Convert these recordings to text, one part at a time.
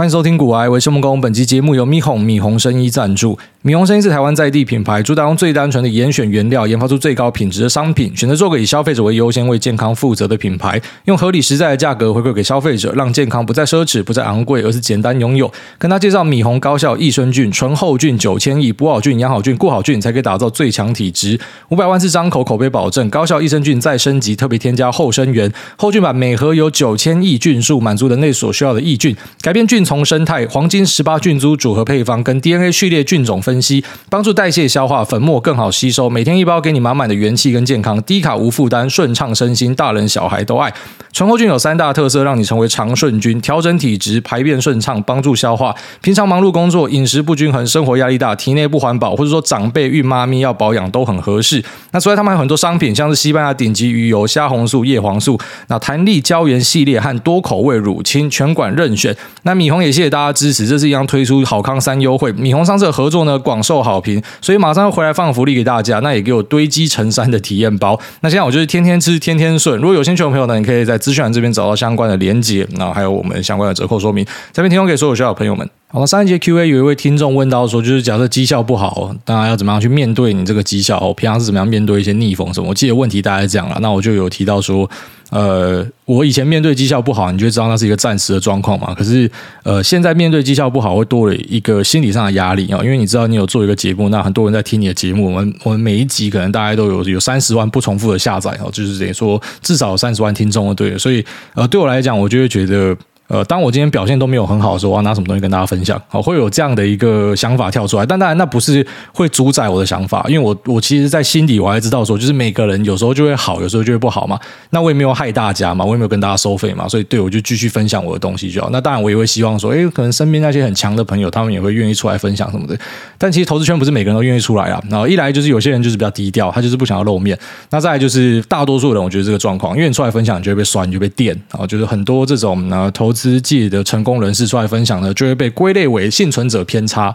欢迎收听《古癌维生梦工》，本期节目由米红米红生衣赞助。米红生衣是台湾在地品牌，主打用最单纯的严选原料，研发出最高品质的商品，选择做个以消费者为优先、为健康负责的品牌，用合理实在的价格回馈给消费者，让健康不再奢侈、不再昂贵，而是简单拥有。跟他介绍米红高效益生菌、纯厚菌、九千亿补好菌、养好菌、固好菌，才可以打造最强体质。五百万次张口口碑保证，高效益生菌再升级，特别添加后生元厚菌版，每盒有九千亿菌数，满足人类所需要的益菌，改变菌丛生态，黄金十八菌株组合配方跟 DNA 序列菌种分析，帮助代谢消化，粉末更好吸收。每天一包，给你满满的元气跟健康，低卡无负担，顺畅身心，大人小孩都爱。醇厚菌有三大特色，让你成为长顺菌，调整体质，排便顺畅，帮助消化。平常忙碌工作，饮食不均衡，生活压力大，体内不环保，或者说长辈、孕妈咪要保养都很合适。那除了他们还有很多商品，像是西班牙顶级鱼油、虾红素、叶黄素，那弹力胶原系列和多口味乳清，全馆任选。那米红也谢谢大家支持。这次一样推出好康三优惠，米红上次的合作呢广受好评，所以马上要回来放福利给大家，那也给我堆积成山的体验包。那现在我就是天天吃，天天顺。如果有兴趣的朋友呢，你可以在资讯栏这边找到相关的连结，那还有我们相关的折扣说明，这边提供给所有需要的朋友们。好了，上一节 Q&A 有一位听众问到说，就是假设绩效不好，大家要怎么样去面对你这个绩效？平常是怎么样面对一些逆风什么？我记得问题大概是这样了，那我就有提到说。呃，我以前面对绩效不好，你就知道那是一个暂时的状况嘛。可是，呃，现在面对绩效不好，会多了一个心理上的压力啊，因为你知道你有做一个节目，那很多人在听你的节目。我们我们每一集可能大家都有有三十万不重复的下载哦，就是等于说至少三十万听众了，对。所以，呃，对我来讲，我就会觉得。呃，当我今天表现都没有很好的时候，我要拿什么东西跟大家分享？好，会有这样的一个想法跳出来。但当然，那不是会主宰我的想法，因为我我其实，在心底我还知道说，就是每个人有时候就会好，有时候就会不好嘛。那我也没有害大家嘛，我也没有跟大家收费嘛，所以对我就继续分享我的东西就好。那当然，我也会希望说，诶，可能身边那些很强的朋友，他们也会愿意出来分享什么的。但其实投资圈不是每个人都愿意出来啊。然后一来就是有些人就是比较低调，他就是不想要露面。那再来就是大多数人，我觉得这个状况，因为你出来分享，你就会被酸，你就被电啊。就是很多这种呃投资界的成。功人士出来分享呢，就会被归类为幸存者偏差。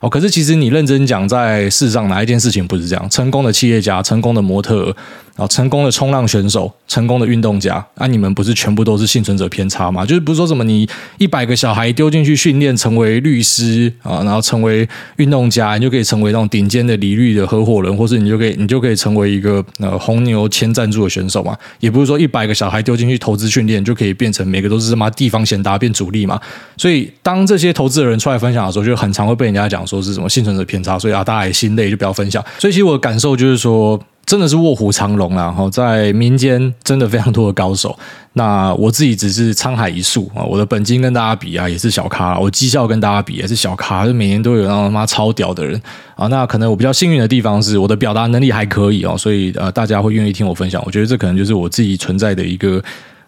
哦，可是其实你认真讲，在世上哪一件事情不是这样？成功的企业家，成功的模特。啊，成功的冲浪选手，成功的运动家，啊，你们不是全部都是幸存者偏差吗？就是不是说什么你一百个小孩丢进去训练成为律师啊，然后成为运动家，你就可以成为那种顶尖的离律的合伙人，或是你就可以你就可以成为一个呃红牛签赞助的选手嘛？也不是说一百个小孩丢进去投资训练就可以变成每个都是什么地方贤达变主力嘛？所以当这些投资的人出来分享的时候，就很常会被人家讲说是什么幸存者偏差，所以啊，大家也心累就不要分享。所以其实我的感受就是说。真的是卧虎藏龙啊！然后在民间真的非常多的高手。那我自己只是沧海一粟啊！我的本金跟大家比啊，也是小咖；我绩效跟大家比也是小咖。就每年都有那种他妈超屌的人啊！那可能我比较幸运的地方是我的表达能力还可以哦，所以呃，大家会愿意听我分享。我觉得这可能就是我自己存在的一个。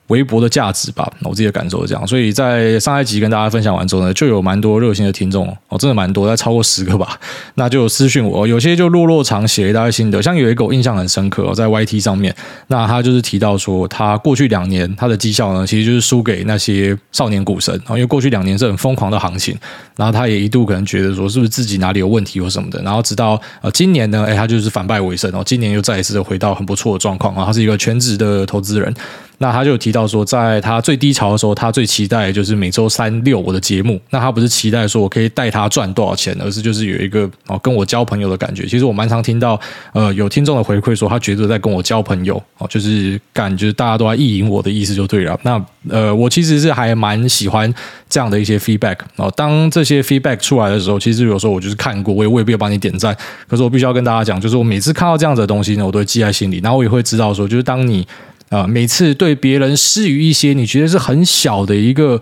微薄的价值吧，我自己的感受是这样。所以在上一集跟大家分享完之后呢，就有蛮多热心的听众哦，真的蛮多，在超过十个吧。那就有私讯我，有些就落落长写一大堆心得，像有一个我印象很深刻，在 YT 上面，那他就是提到说，他过去两年他的绩效呢，其实就是输给那些少年股神啊，因为过去两年是很疯狂的行情，然后他也一度可能觉得说，是不是自己哪里有问题或什么的，然后直到呃今年呢，哎，他就是反败为胜哦，今年又再一次的回到很不错的状况啊，他是一个全职的投资人。那他就提到说，在他最低潮的时候，他最期待的就是每周三六我的节目。那他不是期待说我可以带他赚多少钱，而是就是有一个哦跟我交朋友的感觉。其实我蛮常听到呃有听众的回馈说，他觉得在跟我交朋友哦，就是感觉大家都在意淫我的意思就对了。那呃我其实是还蛮喜欢这样的一些 feedback 哦。当这些 feedback 出来的时候，其实有时候我就是看过，我也未必要帮你点赞。可是我必须要跟大家讲，就是我每次看到这样子的东西呢，我都会记在心里。然后我也会知道说，就是当你。啊，每次对别人施予一些你觉得是很小的一个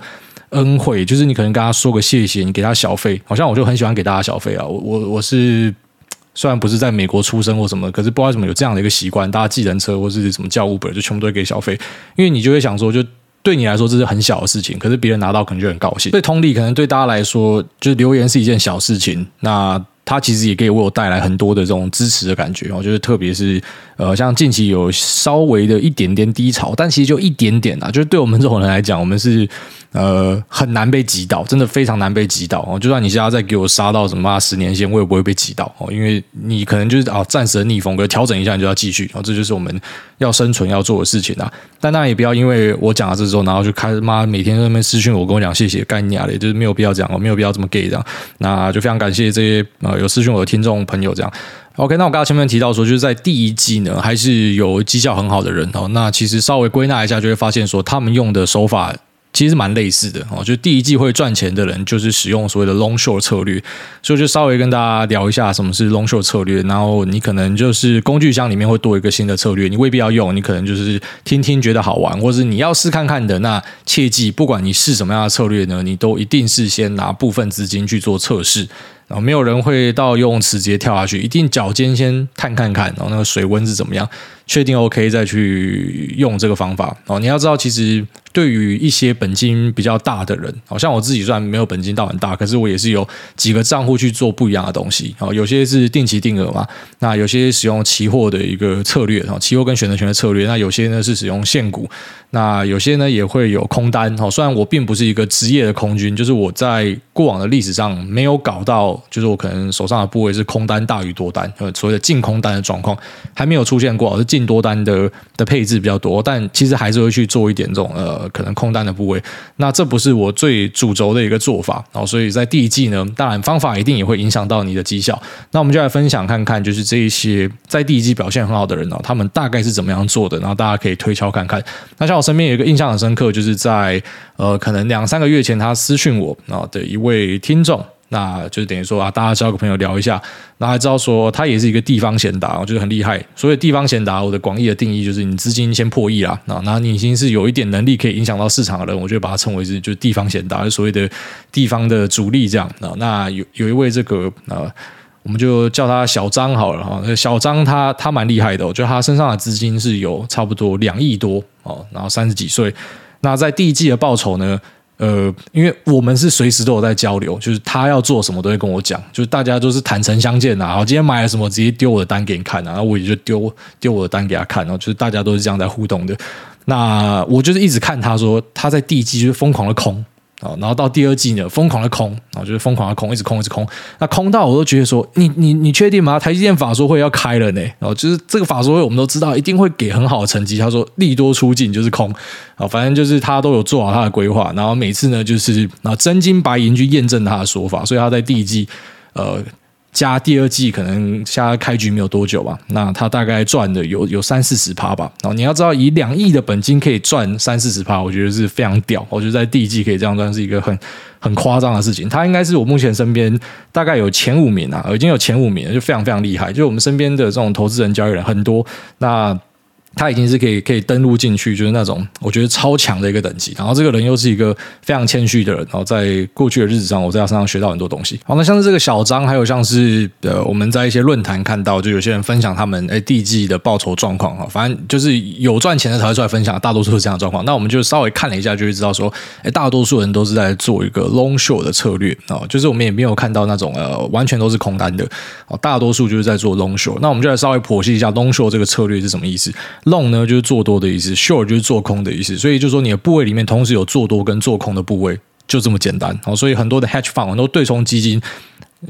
恩惠，就是你可能跟他说个谢谢，你给他小费，好像我就很喜欢给大家小费啊。我我我是虽然不是在美国出生或什么，可是不知道为什么有这样的一个习惯，大家计程车或是什么叫 Uber 就全部都会给小费，因为你就会想说，就对你来说这是很小的事情，可是别人拿到可能就很高兴。所以同理，可能对大家来说，就留言是一件小事情，那。它其实也可以为我带来很多的这种支持的感觉，我觉得特别是呃，像近期有稍微的一点点低潮，但其实就一点点啊，就是对我们这种人来讲，我们是呃，很难被击倒，真的非常难被击倒哦。就算你现在再给我杀到什么十年线，我也不会被击倒哦，因为你可能就是啊，暂时的逆风，可调整一下你就要继续哦，这就是我们要生存要做的事情啊。但当然也不要因为我讲了这之后，然后就开始妈每天在那边私讯我，跟我讲谢谢干你啊的，就是没有必要这样哦，没有必要这么 gay 这样。那就非常感谢这些呃有私讯我的听众朋友这样。OK，那我刚刚前面提到说，就是在第一季呢，还是有绩效很好的人哦。那其实稍微归纳一下，就会发现说，他们用的手法。其实蛮类似的哦，就第一季会赚钱的人，就是使用所谓的 long short 策略，所以就稍微跟大家聊一下什么是 long short 策略。然后你可能就是工具箱里面会多一个新的策略，你未必要用，你可能就是听听觉得好玩，或是你要试看看的。那切记，不管你试什么样的策略呢，你都一定是先拿部分资金去做测试。然后没有人会到游泳池直接跳下去，一定脚尖先探看看，然后那个水温是怎么样，确定 OK 再去用这个方法。哦，你要知道，其实对于一些本金比较大的人，好像我自己虽然没有本金到很大，可是我也是有几个账户去做不一样的东西。哦，有些是定期定额嘛，那有些使用期货的一个策略，哦，期货跟选择权的策略，那有些呢是使用现股，那有些呢也会有空单。哦，虽然我并不是一个职业的空军，就是我在过往的历史上没有搞到。就是我可能手上的部位是空单大于多单，呃，所谓的净空单的状况还没有出现过，是净多单的的配置比较多，但其实还是会去做一点这种呃可能空单的部位。那这不是我最主轴的一个做法，然后所以在第一季呢，当然方法一定也会影响到你的绩效。那我们就来分享看看，就是这一些在第一季表现很好的人呢，他们大概是怎么样做的，然后大家可以推敲看看。那像我身边有一个印象很深刻，就是在呃可能两三个月前他私讯我啊的一位听众。那就等于说啊，大家交个朋友聊一下，那还知道说他也是一个地方贤达，我觉得很厉害。所以地方贤达，我的广义的定义就是你资金先破亿啦，那那你已经是有一点能力可以影响到市场的人，我就把它称为是就是地方贤达，所谓的地方的主力这样。那有有一位这个呃，我们就叫他小张好了哈。小张他他蛮厉害的，我觉得他身上的资金是有差不多两亿多哦，然后三十几岁，那在第一季的报酬呢？呃，因为我们是随时都有在交流，就是他要做什么都会跟我讲，就是大家都是坦诚相见呐。然后今天买了什么，直接丢我的单给你看，然后我也就丢丢我的单给他看，然后就是大家都是这样在互动的。那我就是一直看他说他在第一季就是疯狂的空。然后到第二季呢，疯狂的空，然后就是疯狂的空，一直空，一直空。那空到我都觉得说，你你你确定吗？台积电法说会要开了呢，然后就是这个法说会，我们都知道一定会给很好的成绩。他说利多出尽就是空，啊，反正就是他都有做好他的规划。然后每次呢，就是啊真金白银去验证他的说法，所以他在第一季，呃。加第二季可能现在开局没有多久吧，那他大概赚的有有三四十趴吧。然后你要知道，以两亿的本金可以赚三四十趴，我觉得是非常屌。我觉得在第一季可以这样赚是一个很很夸张的事情。他应该是我目前身边大概有前五名啊，已经有前五名了，就非常非常厉害。就我们身边的这种投资人、交易人很多，那。他已经是可以可以登录进去，就是那种我觉得超强的一个等级。然后这个人又是一个非常谦虚的人。然后在过去的日子上，我在他身上学到很多东西。好，那像是这个小张，还有像是呃我们在一些论坛看到，就有些人分享他们哎第一季的报酬状况啊，反正就是有赚钱的才会出来分享，大多数是这样的状况。那我们就稍微看了一下，就会知道说，哎，大多数人都是在做一个 long short 的策略啊，就是我们也没有看到那种呃完全都是空单的。哦，大多数就是在做 long short。那我们就来稍微剖析一下 long short 这个策略是什么意思。Long 呢就是做多的意思，short 就是做空的意思，所以就说你的部位里面同时有做多跟做空的部位，就这么简单。好，所以很多的 hedge fund 很多对冲基金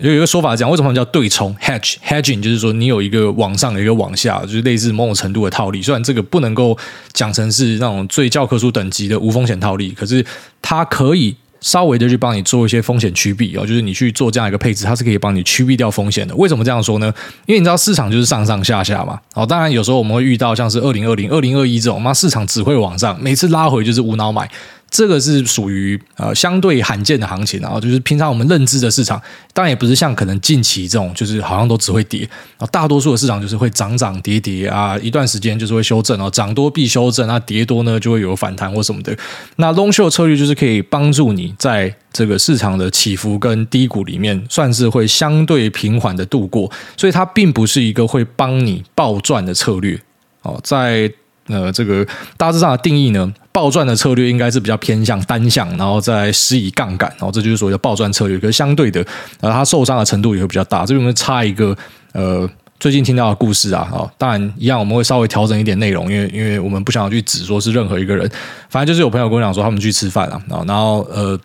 有一个说法讲，为什么叫对冲 hedge hedging 就是说你有一个往上，有一个往下，就是类似某种程度的套利。虽然这个不能够讲成是那种最教科书等级的无风险套利，可是它可以。稍微的去帮你做一些风险区避哦，就是你去做这样一个配置，它是可以帮你区避掉风险的。为什么这样说呢？因为你知道市场就是上上下下嘛。哦，当然有时候我们会遇到像是二零二零、二零二一这种，那市场只会往上，每次拉回就是无脑买。这个是属于呃相对罕见的行情，然后就是平常我们认知的市场，当然也不是像可能近期这种，就是好像都只会跌，大多数的市场就是会涨涨跌跌啊，一段时间就是会修正哦，涨多必修正，那跌多呢就会有反弹或什么的。那 long short 策略就是可以帮助你在这个市场的起伏跟低谷里面，算是会相对平缓的度过，所以它并不是一个会帮你暴赚的策略哦，在。呃，这个大致上的定义呢，暴赚的策略应该是比较偏向单向，然后再施以杠杆，然后这就是所谓的暴赚策略。可是相对的，呃，它受伤的程度也会比较大。这边我们插一个呃最近听到的故事啊，哦，当然一样，我们会稍微调整一点内容，因为因为我们不想要去指说是任何一个人，反正就是有朋友跟我讲说他们去吃饭了啊，然后呃。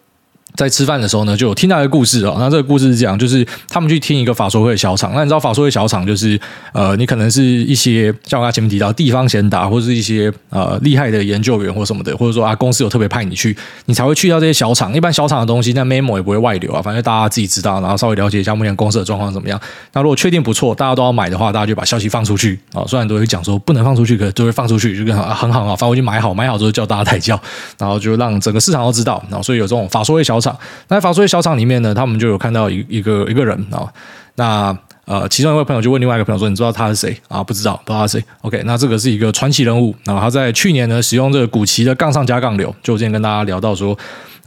在吃饭的时候呢，就有听到一个故事哦。那这个故事是这样，就是他们去听一个法说会的小场。那你知道法说会小场就是呃，你可能是一些像我刚前面提到地方贤达，或者是一些呃厉害的研究员或什么的，或者说啊公司有特别派你去，你才会去到这些小厂。一般小厂的东西，那 memo 也不会外流啊，反正大家自己知道，然后稍微了解一下目前公司的状况怎么样。那如果确定不错，大家都要买的话，大家就把消息放出去啊。虽然都会讲说不能放出去，可都会放出去，就跟很好啊，反正我就买好，买好之后叫大家抬轿，然后就让整个市场都知道。然后所以有这种法说会小厂那法说会。小厂里面呢，他们就有看到一一个一个人啊，那呃，其中一位朋友就问另外一个朋友说：“你知道他是谁啊？”不知道，不知道他是谁。OK，那这个是一个传奇人物然后，他在去年呢使用这个古奇的杠上加杠流，就我之前跟大家聊到说。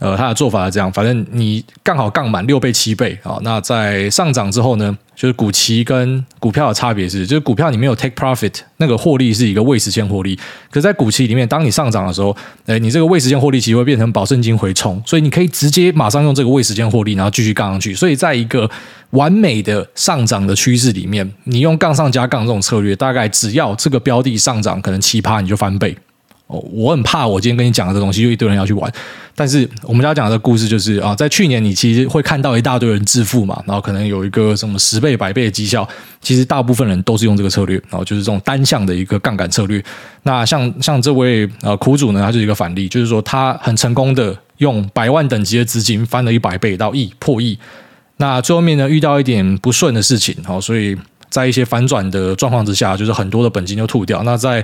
呃，他的做法是这样，反正你杠好杠满六倍七倍啊，那在上涨之后呢，就是股期跟股票的差别是，就是股票你没有 take profit，那个获利是一个未实现获利，可是在股期里面，当你上涨的时候，哎，你这个未实现获利其实会变成保证金回冲，所以你可以直接马上用这个未实现获利，然后继续杠上去。所以在一个完美的上涨的趋势里面，你用杠上加杠这种策略，大概只要这个标的上涨可能七趴，你就翻倍。我很怕，我今天跟你讲的这东西，就一堆人要去玩。但是我们要讲的故事就是啊，在去年你其实会看到一大堆人致富嘛，然后可能有一个什么十倍、百倍的绩效。其实大部分人都是用这个策略，然后就是这种单向的一个杠杆策略。那像像这位呃苦主呢，他就是一个反例，就是说他很成功的用百万等级的资金翻了一百倍到亿破亿。那最后面呢，遇到一点不顺的事情，好，所以在一些反转的状况之下，就是很多的本金就吐掉。那在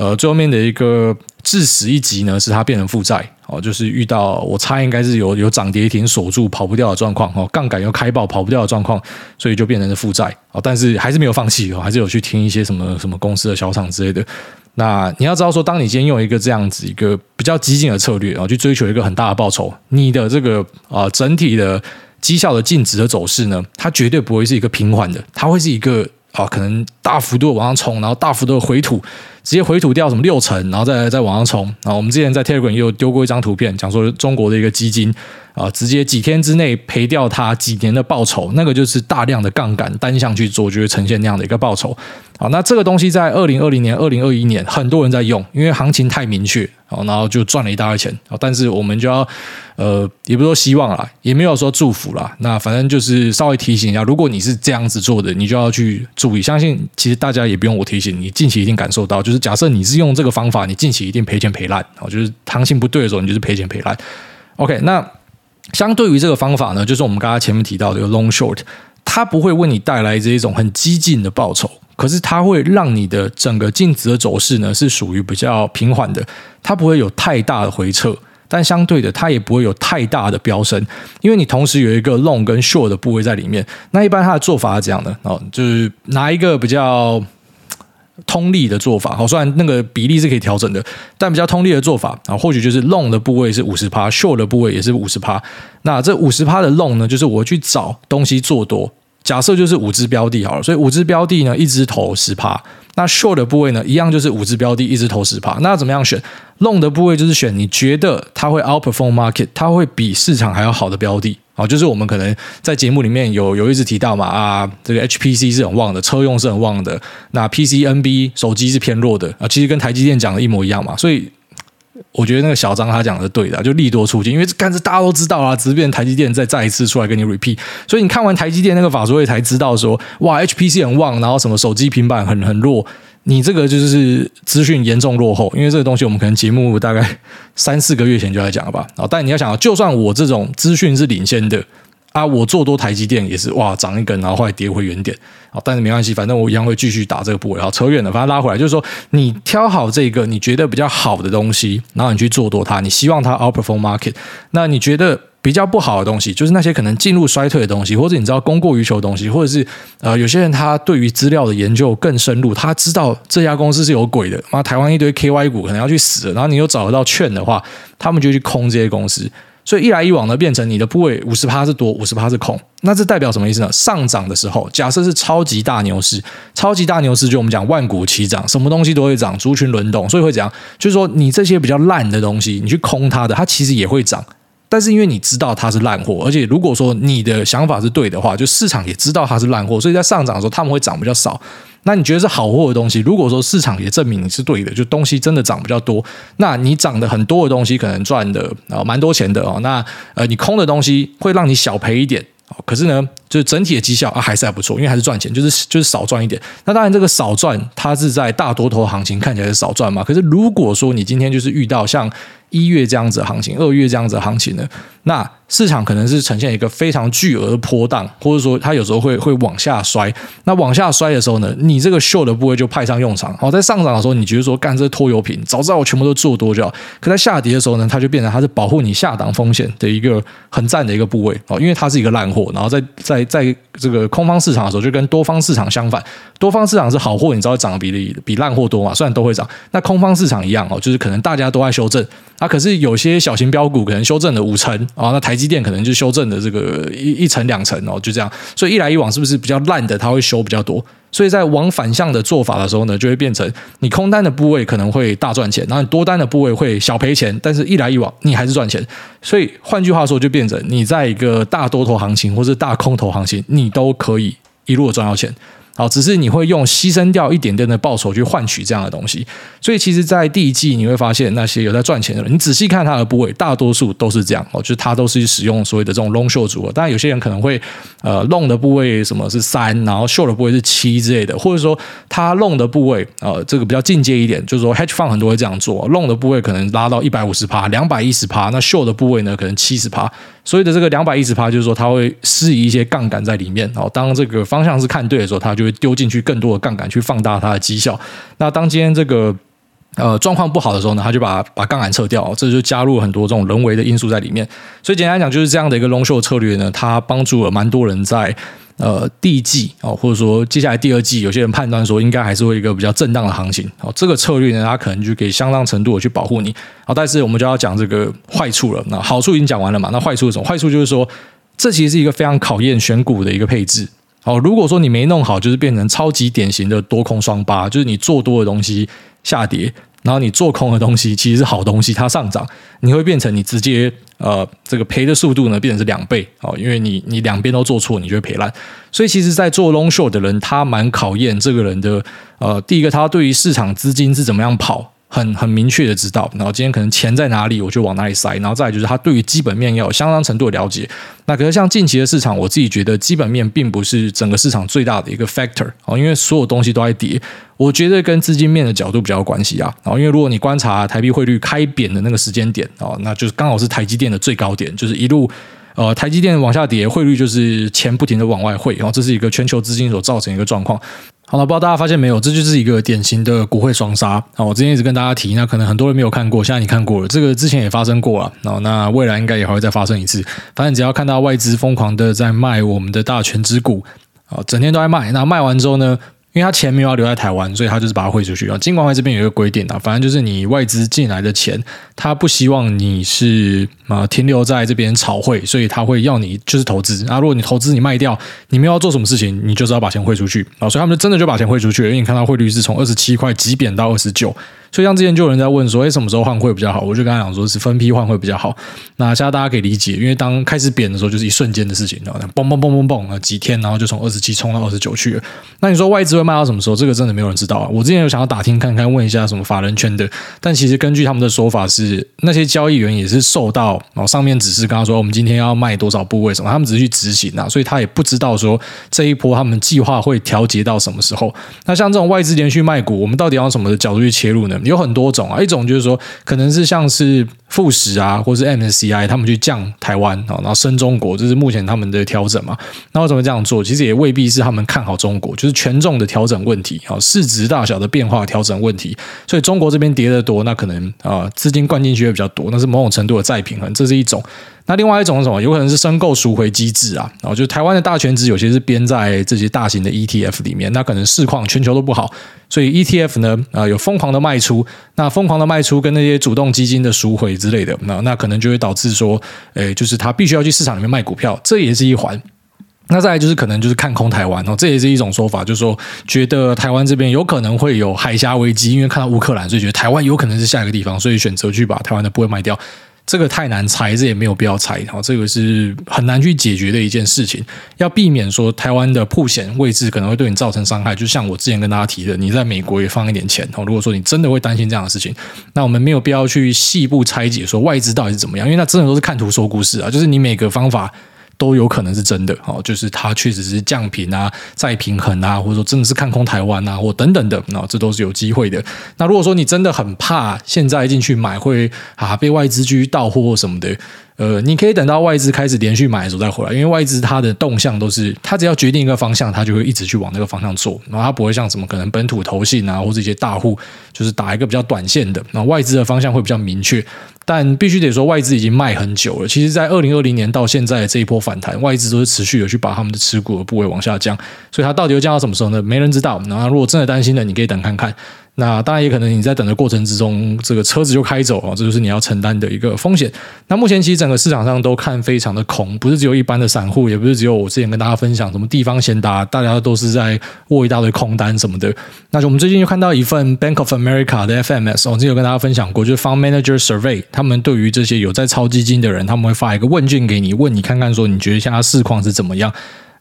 呃，最后面的一个致死一击呢，是他变成负债哦，就是遇到我猜应该是有有涨跌停锁住跑不掉的状况哦，杠杆又开爆跑不掉的状况，所以就变成了负债哦，但是还是没有放弃哦，还是有去听一些什么什么公司的小厂之类的。那你要知道说，当你今天用一个这样子一个比较激进的策略然后，去追求一个很大的报酬，你的这个啊整体的绩效的净值的走势呢，它绝对不会是一个平缓的，它会是一个。啊，可能大幅度往上冲，然后大幅度回吐，直接回吐掉什么六成，然后再再往上冲。然后我们之前在 Telegram 也有丢过一张图片，讲说中国的一个基金啊，直接几天之内赔掉它几年的报酬，那个就是大量的杠杆单向去做，就会呈现那样的一个报酬。好，那这个东西在二零二零年、二零二一年，很多人在用，因为行情太明确，然后就赚了一大堆钱。但是我们就要，呃，也不说希望啦，也没有说祝福啦。那反正就是稍微提醒一下，如果你是这样子做的，你就要去注意。相信其实大家也不用我提醒，你近期一定感受到，就就是假设你是用这个方法，你近期一定赔钱赔烂。哦，就是行情不对的时候，你就是赔钱赔烂。OK，那相对于这个方法呢，就是我们刚刚前面提到的 long short，它不会为你带来这一种很激进的报酬。可是它会让你的整个净值的走势呢，是属于比较平缓的，它不会有太大的回撤，但相对的它也不会有太大的飙升，因为你同时有一个 long 跟 short 的部位在里面。那一般它的做法是这样的哦，就是拿一个比较通例的做法，好，虽然那个比例是可以调整的，但比较通例的做法啊，或许就是 long 的部位是五十趴，short 的部位也是五十趴。那这五十趴的 long 呢，就是我去找东西做多。假设就是五只标的好了，所以五只标的呢，一只投十趴。那 short 的部位呢，一样就是五只标的，一只投十趴。那怎么样选？long 的部位就是选你觉得它会 outperform market，它会比市场还要好的标的。啊，就是我们可能在节目里面有有一直提到嘛，啊，这个 HPC 是很旺的，车用是很旺的。那 PCNB 手机是偏弱的啊，其实跟台积电讲的一模一样嘛，所以。我觉得那个小张他讲的是对的，就利多出尽，因为这干子大家都知道啊，只是变台积电再再一次出来跟你 repeat，所以你看完台积电那个法说会才知道说，哇，HPC 很旺，然后什么手机平板很很弱，你这个就是资讯严重落后，因为这个东西我们可能节目大概三四个月前就来讲了吧，啊，但你要想，就算我这种资讯是领先的。啊，我做多台积电也是哇，涨一根，然后后来跌回原点，好，但是没关系，反正我一样会继续打这个部位，好，扯远了，反正拉回来就是说，你挑好这个你觉得比较好的东西，然后你去做多它，你希望它 outperform market。那你觉得比较不好的东西，就是那些可能进入衰退的东西，或者你知道供过于求的东西，或者是呃，有些人他对于资料的研究更深入，他知道这家公司是有鬼的，妈，台湾一堆 KY 股可能要去死了，然后你又找得到券的话，他们就去空这些公司。所以一来一往呢，变成你的部位五十趴是多，五十趴是空。那这代表什么意思呢？上涨的时候，假设是超级大牛市，超级大牛市就我们讲万股齐涨，什么东西都会涨，族群轮动，所以会怎样？就是说你这些比较烂的东西，你去空它的，它其实也会涨。但是因为你知道它是烂货，而且如果说你的想法是对的话，就市场也知道它是烂货，所以在上涨的时候他们会涨比较少。那你觉得是好货的东西，如果说市场也证明你是对的，就东西真的涨比较多，那你涨的很多的东西可能赚的啊蛮多钱的哦。那呃你空的东西会让你小赔一点。可是呢，就是整体的绩效啊还是还不错，因为还是赚钱，就是就是少赚一点。那当然，这个少赚它是在大多头行情看起来是少赚嘛。可是如果说你今天就是遇到像一月这样子的行情，二月这样子的行情呢，那市场可能是呈现一个非常巨额的波荡，或者说它有时候会会往下摔。那往下摔的时候呢，你这个秀的部位就派上用场。好，在上涨的时候，你觉得说干这拖油瓶，早知道我全部都做多就好。可在下跌的时候呢，它就变成它是保护你下档风险的一个很赞的一个部位哦，因为它是一个烂货。然后在在在这个空方市场的时候，就跟多方市场相反，多方市场是好货，你知道涨的比例比烂货多嘛？虽然都会涨，那空方市场一样哦，就是可能大家都在修正。啊，可是有些小型标股可能修正了五成啊，那台积电可能就修正了这个一一成两成哦，就这样，所以一来一往是不是比较烂的，它会修比较多，所以在往反向的做法的时候呢，就会变成你空单的部位可能会大赚钱，然后你多单的部位会小赔钱，但是一来一往你还是赚钱，所以换句话说就变成你在一个大多头行情或是大空头行情，你都可以一路赚到钱。好，只是你会用牺牲掉一点点的报酬去换取这样的东西，所以其实，在第一季你会发现那些有在赚钱的人，你仔细看他的部位，大多数都是这样哦，就是他都是使用所谓的这种 long short 组合。当然，有些人可能会呃 long 的部位什么是三，然后 short 的部位是七之类的，或者说他 long 的部位呃这个比较进阶一点，就是说 hedge fund 很多会这样做，long 的部位可能拉到一百五十趴、两百一十趴，那 short 的部位呢可能七十趴。所以的这个两百一十趴，就是说它会施以一些杠杆在里面哦。当这个方向是看对的时候，它就会丢进去更多的杠杆去放大它的绩效。那当今天这个呃状况不好的时候呢，它就把把杠杆撤掉，这就加入很多这种人为的因素在里面。所以简单来讲，就是这样的一个 long short 策略呢，它帮助了蛮多人在。呃，第一季哦，或者说接下来第二季，有些人判断说应该还是会一个比较震荡的行情哦。这个策略呢，它可能就可以相当程度的去保护你。哦，但是我们就要讲这个坏处了。那好处已经讲完了嘛？那坏处是什么？坏处就是说，这其实是一个非常考验选股的一个配置。哦，如果说你没弄好，就是变成超级典型的多空双八，就是你做多的东西下跌。然后你做空的东西 其实是好东西，它上涨，你会变成你直接呃这个赔的速度呢变成是两倍哦，因为你你两边都做错，你就会赔烂。所以其实，在做 long short 的人，他蛮考验这个人的呃，第一个他对于市场资金是怎么样跑。很很明确的知道，然后今天可能钱在哪里，我就往哪里塞。然后再就是他对于基本面要有相当程度的了解。那可是像近期的市场，我自己觉得基本面并不是整个市场最大的一个 factor 哦，因为所有东西都在跌。我觉得跟资金面的角度比较有关系啊。然后因为如果你观察台币汇率开贬的那个时间点哦，那就是刚好是台积电的最高点，就是一路呃台积电往下跌，汇率就是钱不停的往外汇，然后这是一个全球资金所造成一个状况。好了，不知道大家发现没有，这就是一个典型的国会双杀。我之前一直跟大家提，那可能很多人没有看过，现在你看过了，这个之前也发生过了。那未来应该也还会再发生一次。反正只要看到外资疯狂的在卖我们的大权之股，啊，整天都在卖。那卖完之后呢？因为他钱没有要留在台湾，所以他就是把它汇出去啊。金管会这边有一个规定啊，反正就是你外资进来的钱，他不希望你是啊停留在这边炒汇，所以他会要你就是投资啊。如果你投资你卖掉，你没有要做什么事情，你就是要把钱汇出去啊。所以他们就真的就把钱汇出去，因为你看到汇率是从二十七块急贬到二十九。所以像之前就有人在问说，诶，什么时候换汇比较好？我就跟他讲说，是分批换汇比较好。那现在大家可以理解，因为当开始贬的时候，就是一瞬间的事情，然后嘣嘣嘣嘣嘣啊，几天，然后就从二十七冲到二十九去了。那你说外资会卖到什么时候？这个真的没有人知道啊。我之前有想要打听看看，问一下什么法人圈的，但其实根据他们的说法是，那些交易员也是受到哦上面指示，刚刚说我们今天要卖多少部位什么，他们只是去执行啊，所以他也不知道说这一波他们计划会调节到什么时候。那像这种外资连续卖股，我们到底要什么的角度去切入呢？有很多种啊。一种就是说，可能是像是富时啊，或是 MSCI，他们去降台湾啊，然后升中国，这是目前他们的调整嘛。那为什么这样做？其实也未必是他们看好中国，就是权重的调整问题啊，市值大小的变化调整问题。所以中国这边跌得多，那可能啊资金灌进去也比较多，那是某种程度的再平衡，这是一种。那另外一种是什么？有可能是申购赎回机制啊，然后就台湾的大权值有些是编在这些大型的 ETF 里面，那可能市况全球都不好，所以 ETF 呢啊有疯狂的卖出，那疯狂的卖出跟那些主动基金的赎回之类的，那那可能就会导致说，诶，就是他必须要去市场里面卖股票，这也是一环。那再来就是可能就是看空台湾哦，这也是一种说法，就是说觉得台湾这边有可能会有海峡危机，因为看到乌克兰，所以觉得台湾有可能是下一个地方，所以选择去把台湾的部位卖掉。这个太难猜，这也没有必要猜。好，这个是很难去解决的一件事情。要避免说台湾的破险位置可能会对你造成伤害，就像我之前跟大家提的，你在美国也放一点钱。哦，如果说你真的会担心这样的事情，那我们没有必要去细部拆解说外资到底是怎么样，因为那真的都是看图说故事啊，就是你每个方法。都有可能是真的哦，就是它确实是降评啊、再平衡啊，或者说真的是看空台湾啊，或等等的，那这都是有机会的。那如果说你真的很怕现在进去买会啊被外资继续倒货什么的。呃，你可以等到外资开始连续买的时候再回来，因为外资它的动向都是，它只要决定一个方向，它就会一直去往那个方向做，然后它不会像什么可能本土投信啊或者一些大户，就是打一个比较短线的，那外资的方向会比较明确。但必须得说，外资已经卖很久了。其实，在二零二零年到现在这一波反弹，外资都是持续的去把他们的持股的部位往下降，所以它到底会降到什么时候呢？没人知道。然后，如果真的担心的，你可以等看看。那当然也可能你在等的过程之中，这个车子就开走啊，这就是你要承担的一个风险。那目前其实整个市场上都看非常的空，不是只有一般的散户，也不是只有我之前跟大家分享什么地方先达，大家都是在握一大堆空单什么的。那就我们最近就看到一份 Bank of America 的 FMS，我之前有跟大家分享过，就是 Fund Manager Survey，他们对于这些有在抄基金的人，他们会发一个问卷给你，问你看看说你觉得现在市况是怎么样。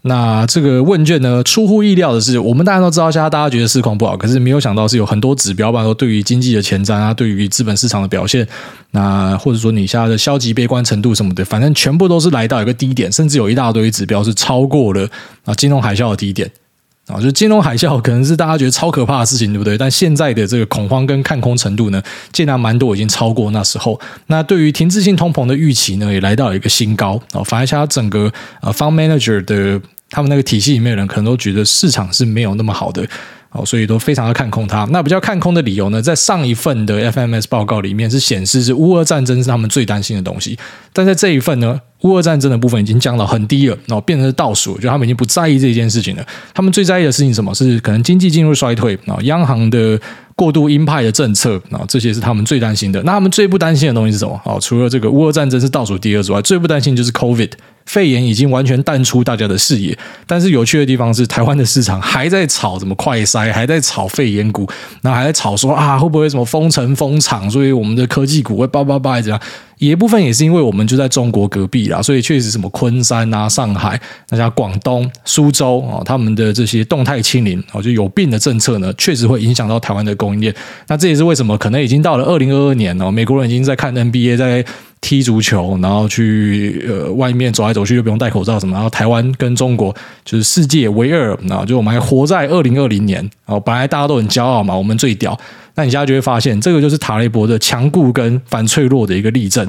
那这个问卷呢，出乎意料的是，我们大家都知道，现在大家觉得市况不好，可是没有想到是有很多指标吧，说对于经济的前瞻啊，对于资本市场的表现，那或者说你现在的消极悲观程度什么的，反正全部都是来到一个低点，甚至有一大堆指标是超过了啊金融海啸的低点。啊，就金融海啸可能是大家觉得超可怕的事情，对不对？但现在的这个恐慌跟看空程度呢，竟然蛮多已经超过那时候。那对于停滞性通膨的预期呢，也来到了一个新高。啊，反而像他整个呃 fund manager 的他们那个体系里面的人，可能都觉得市场是没有那么好的。哦，所以都非常的看空它。那比较看空的理由呢，在上一份的 FMS 报告里面是显示是乌俄战争是他们最担心的东西，但在这一份呢，乌俄战争的部分已经降到很低了，然后变成倒数，就他们已经不在意这件事情了。他们最在意的事情什么？是可能经济进入衰退啊，央行的过度鹰派的政策啊，这些是他们最担心的。那他们最不担心的东西是什么？哦，除了这个乌俄战争是倒数第二之外，最不担心就是 COVID。肺炎已经完全淡出大家的视野，但是有趣的地方是，台湾的市场还在炒什么快筛，还在炒肺炎股，然后还在炒说啊会不会什么封城封厂，所以我们的科技股会叭叭叭这样。一部分也是因为我们就在中国隔壁啦，所以确实什么昆山啊、上海、那家广东、苏州啊，他们的这些动态清零啊，就有病的政策呢，确实会影响到台湾的供应链。那这也是为什么可能已经到了二零二二年哦，美国人已经在看 NBA 在。踢足球，然后去呃外面走来走去就不用戴口罩什么，然后台湾跟中国就是世界唯二，然后就我们还活在二零二零年，哦，本来大家都很骄傲嘛，我们最屌，那你现在就会发现，这个就是塔雷伯的强固跟反脆弱的一个例证。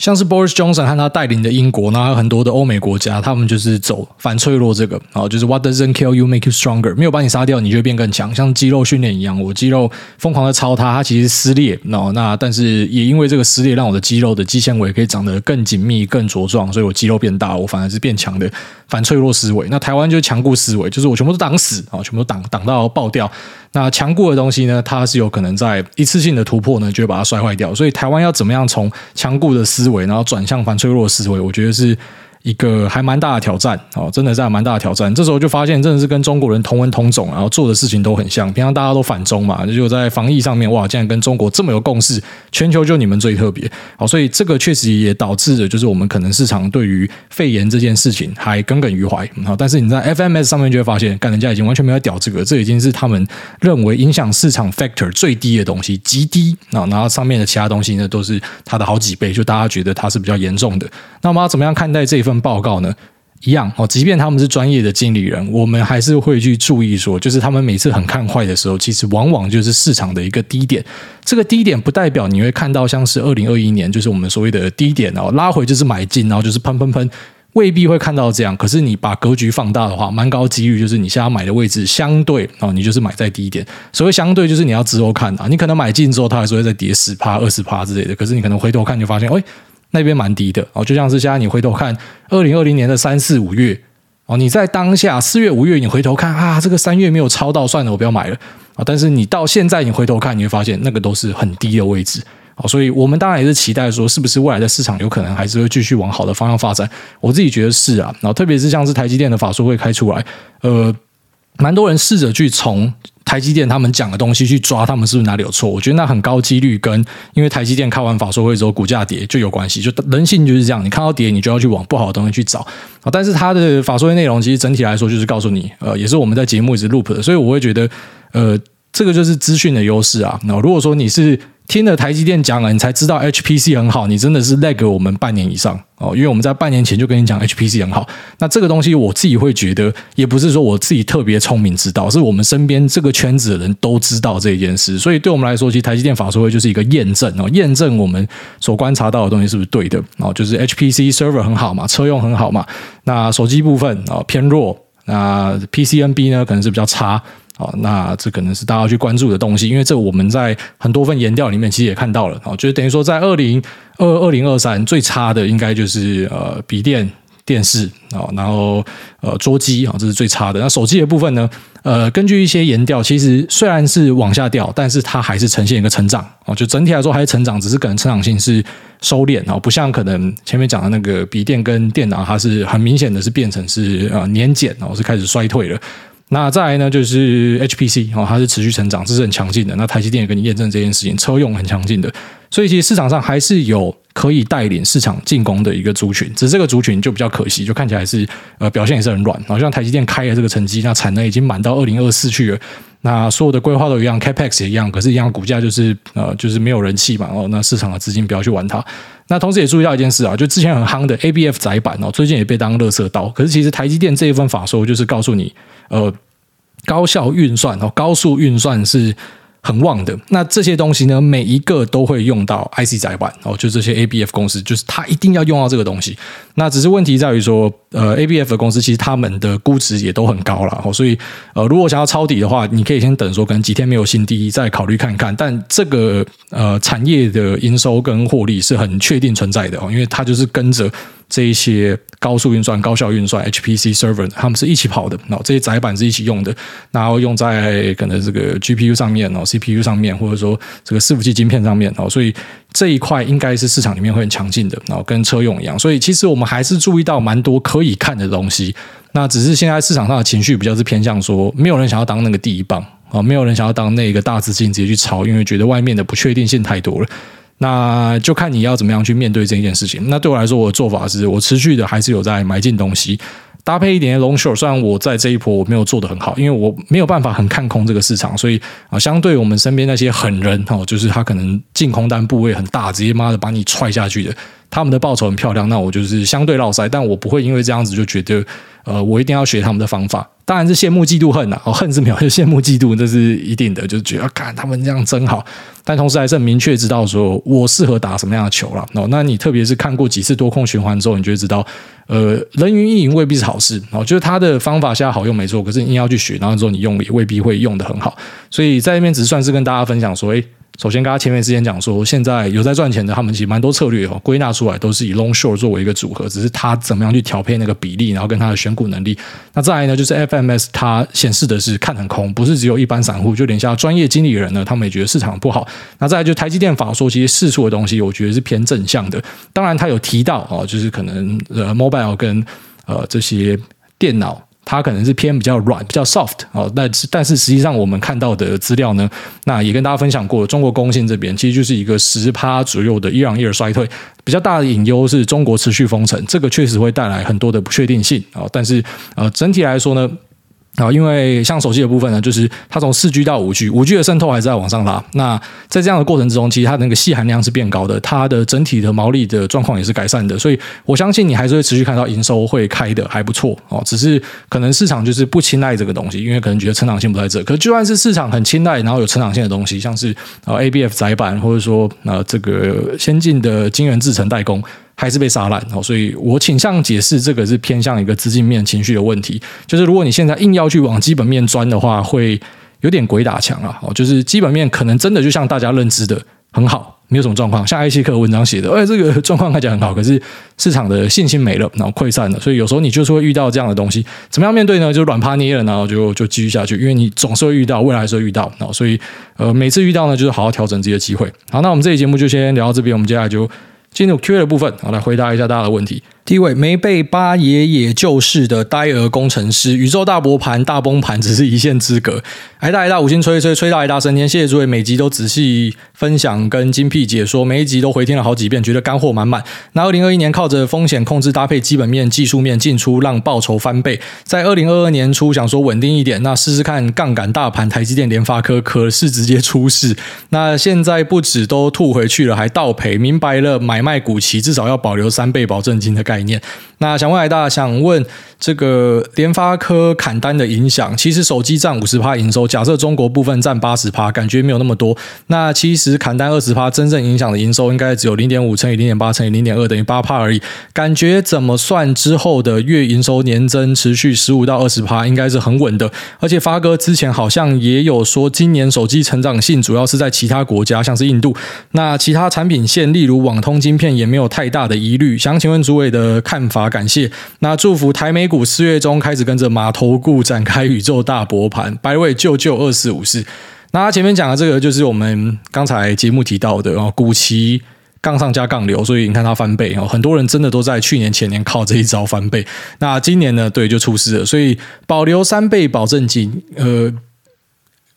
像是 Boris Johnson 和他带领的英国，然后还有很多的欧美国家，他们就是走反脆弱这个，然后就是 What doesn't kill you make you stronger，没有把你杀掉，你就会变更强，像肌肉训练一样，我肌肉疯狂的操它，它其实撕裂，哦，那但是也因为这个撕裂，让我的肌肉的肌纤维可以长得更紧密、更茁壮，所以我肌肉变大，我反而是变强的。反脆弱思维，那台湾就是强固思维，就是我全部都挡死啊，全部都挡挡到爆掉。那强固的东西呢，它是有可能在一次性的突破呢，就会把它摔坏掉。所以台湾要怎么样从强固的思维，然后转向反脆弱思维，我觉得是。一个还蛮大的挑战哦，真的是蛮大的挑战。这时候就发现，真的是跟中国人同文同种，然后做的事情都很像。平常大家都反中嘛，就在防疫上面，哇，竟然跟中国这么有共识，全球就你们最特别。好，所以这个确实也导致了，就是我们可能市场对于肺炎这件事情还耿耿于怀。好，但是你在 FMS 上面就会发现，干人家已经完全没有屌这个，这已经是他们认为影响市场 factor 最低的东西，极低啊。然后上面的其他东西呢，都是它的好几倍，就大家觉得它是比较严重的。那我们要怎么样看待这一份？份报告呢，一样哦。即便他们是专业的经理人，我们还是会去注意说，就是他们每次很看坏的时候，其实往往就是市场的一个低点。这个低点不代表你会看到像是二零二一年，就是我们所谓的低点哦，拉回就是买进，然后就是喷喷喷，未必会看到这样。可是你把格局放大的话，蛮高几率就是你现在买的位置相对哦，你就是买在低点。所谓相对，就是你要之后看啊，你可能买进之后，它还是会再跌十趴、二十趴之类的。可是你可能回头看就发现，哎。那边蛮低的哦，就像是现在你回头看二零二零年的三四五月哦，你在当下四月五月你回头看啊，这个三月没有抄到，算了，我不要买了啊。但是你到现在你回头看，你会发现那个都是很低的位置哦，所以我们当然也是期待说，是不是未来的市场有可能还是会继续往好的方向发展？我自己觉得是啊，然后特别是像是台积电的法说会开出来，呃，蛮多人试着去从。台积电他们讲的东西去抓他们是不是哪里有错。我觉得那很高几率跟因为台积电开完法说会之后股价跌就有关系，就人性就是这样，你看到跌你就要去往不好的东西去找。但是他的法说会内容其实整体来说就是告诉你，呃，也是我们在节目一直 loop 的，所以我会觉得，呃，这个就是资讯的优势啊。那如果说你是。听了台积电讲了，你才知道 HPC 很好，你真的是 lag 我们半年以上哦，因为我们在半年前就跟你讲 HPC 很好。那这个东西我自己会觉得，也不是说我自己特别聪明知道，是我们身边这个圈子的人都知道这件事。所以对我们来说，其实台积电法说会就是一个验证哦，验证我们所观察到的东西是不是对的哦，就是 HPC server 很好嘛，车用很好嘛。那手机部分啊偏弱，那 PCNB 呢可能是比较差。哦，那这可能是大家要去关注的东西，因为这我们在很多份研调里面其实也看到了，哦，就是等于说在二零二二零二三最差的应该就是呃笔电、电视啊，然后呃桌机啊，这是最差的。那手机的部分呢，呃，根据一些研调，其实虽然是往下掉，但是它还是呈现一个成长啊，就整体来说还是成长，只是可能成长性是收敛啊，不像可能前面讲的那个笔电跟电脑，它是很明显的是变成是呃年减哦，是开始衰退了。那再来呢，就是 HPC 哦，它是持续成长，这是很强劲的。那台积电也跟你验证这件事情，车用很强劲的，所以其实市场上还是有可以带领市场进攻的一个族群，只是这个族群就比较可惜，就看起来是呃表现也是很软。好像台积电开了这个成绩，那产能已经满到二零二四去了，那所有的规划都一样，Capex 也一样，可是，一样股价就是呃就是没有人气嘛。哦，那市场的资金不要去玩它。那同时也注意到一件事啊，就之前很夯的 ABF 窄板哦，最近也被当乐色刀。可是其实台积电这一份法说就是告诉你。呃，高效运算哦，高速运算是很旺的。那这些东西呢，每一个都会用到 IC 载板哦，就这些 ABF 公司，就是它一定要用到这个东西。那只是问题在于说，呃，ABF 的公司其实他们的估值也都很高了哦，所以呃，如果想要抄底的话，你可以先等说，可能几天没有新低，再考虑看看。但这个呃产业的营收跟获利是很确定存在的哦，因为它就是跟着。这一些高速运算、高效运算 HPC server，他们是一起跑的，然后这些载板是一起用的，然后用在可能这个 GPU 上面哦，CPU 上面，或者说这个伺服器晶片上面哦，所以这一块应该是市场里面会很强劲的，然后跟车用一样，所以其实我们还是注意到蛮多可以看的东西，那只是现在市场上的情绪比较是偏向说，没有人想要当那个第一棒啊，没有人想要当那个大资金直接去炒，因为觉得外面的不确定性太多了。那就看你要怎么样去面对这件事情。那对我来说，我的做法是我持续的还是有在买进东西，搭配一点点 long short。虽然我在这一波我没有做得很好，因为我没有办法很看空这个市场，所以啊，相对我们身边那些狠人哦，就是他可能进空单部位很大，直接妈的把你踹下去的，他们的报酬很漂亮。那我就是相对落赛，但我不会因为这样子就觉得呃，我一定要学他们的方法。当然是羡慕嫉妒恨呐、啊，哦，恨是没有，羡慕嫉妒，这是一定的，就是觉得看他们这样真好。但同时还是很明确知道说我适合打什么样的球了。哦，那你特别是看过几次多空循环之后，你就知道，呃，人云亦云未必是好事。哦，就是他的方法现在好用没错，可是你硬要去学，然后之后你用也未必会用得很好。所以在这边只算是跟大家分享说，诶。首先，刚刚前面之前讲说，现在有在赚钱的，他们其实蛮多策略哦，归纳出来都是以 long short 作为一个组合，只是他怎么样去调配那个比例，然后跟他的选股能力。那再来呢，就是 FMS 它显示的是看很空，不是只有一般散户，就连像专业经理人呢，他们也觉得市场不好。那再来就台积电法说，其实释出的东西，我觉得是偏正向的。当然，他有提到哦，就是可能呃 mobile 跟呃这些电脑。它可能是偏比较软、比较 soft 哦，但是但是实际上我们看到的资料呢，那也跟大家分享过，中国工信这边其实就是一个十趴左右的伊朗伊尔衰退，比较大的隐忧是中国持续封城，这个确实会带来很多的不确定性啊。但是呃，整体来说呢。啊，因为像手机的部分呢，就是它从四 G 到五 G，五 G 的渗透还是在往上拉。那在这样的过程之中，其实它那个矽含量是变高的，它的整体的毛利的状况也是改善的。所以我相信你还是会持续看到营收会开的还不错哦。只是可能市场就是不青睐这个东西，因为可能觉得成长性不在这。可就算是市场很青睐，然后有成长性的东西，像是呃 ABF 载板，或者说呃这个先进的晶圆制程代工。还是被杀烂哦，所以我倾向解释这个是偏向一个资金面情绪的问题。就是如果你现在硬要去往基本面钻的话，会有点鬼打墙啊！哦，就是基本面可能真的就像大家认知的很好，没有什么状况。像艾希克文章写的，哎，这个状况看起来很好，可是市场的信心没了，然后溃散了。所以有时候你就是会遇到这样的东西，怎么样面对呢？就软趴捏了，然后就就继续下去，因为你总是会遇到，未来还是会遇到。然后所以呃，每次遇到呢，就是好好调整自己的机会。好，那我们这期节目就先聊到这边，我们接下来就。进入 Q&A 的部分，好，来回答一下大家的问题。第一位没被八爷爷救世的呆儿工程师，宇宙大博盘大崩盘只是一线之隔。挨大挨大五星吹一吹吹到挨大升天，谢谢诸位每集都仔细分享跟精辟解说，每一集都回听了好几遍，觉得干货满满。那二零二一年靠着风险控制搭配基本面技术面进出，让报酬翻倍。在二零二二年初想说稳定一点，那试试看杠杆大盘台积电联发科，可是直接出事。那现在不止都吐回去了，还倒赔，明白了买卖股期至少要保留三倍保证金的概念。那想问海大，想问这个联发科砍单的影响，其实手机占五十趴营收，假设中国部分占八十趴，感觉没有那么多。那其实砍单二十趴，真正影响的营收应该只有零点五乘以零点八乘以零点二等于八趴而已。感觉怎么算之后的月营收年增持续十五到二十趴，应该是很稳的。而且发哥之前好像也有说，今年手机成长性主要是在其他国家，像是印度。那其他产品线，例如网通晶片，也没有太大的疑虑。想请问诸位的看法，感谢。那祝福台美股四月中开始跟着马头股展开宇宙大博盘，百位救救二四五四。那他前面讲的这个就是我们刚才节目提到的哦，股期杠上加杠流，所以你看它翻倍哦，很多人真的都在去年前年靠这一招翻倍。那今年呢，对，就出事了，所以保留三倍保证金，呃。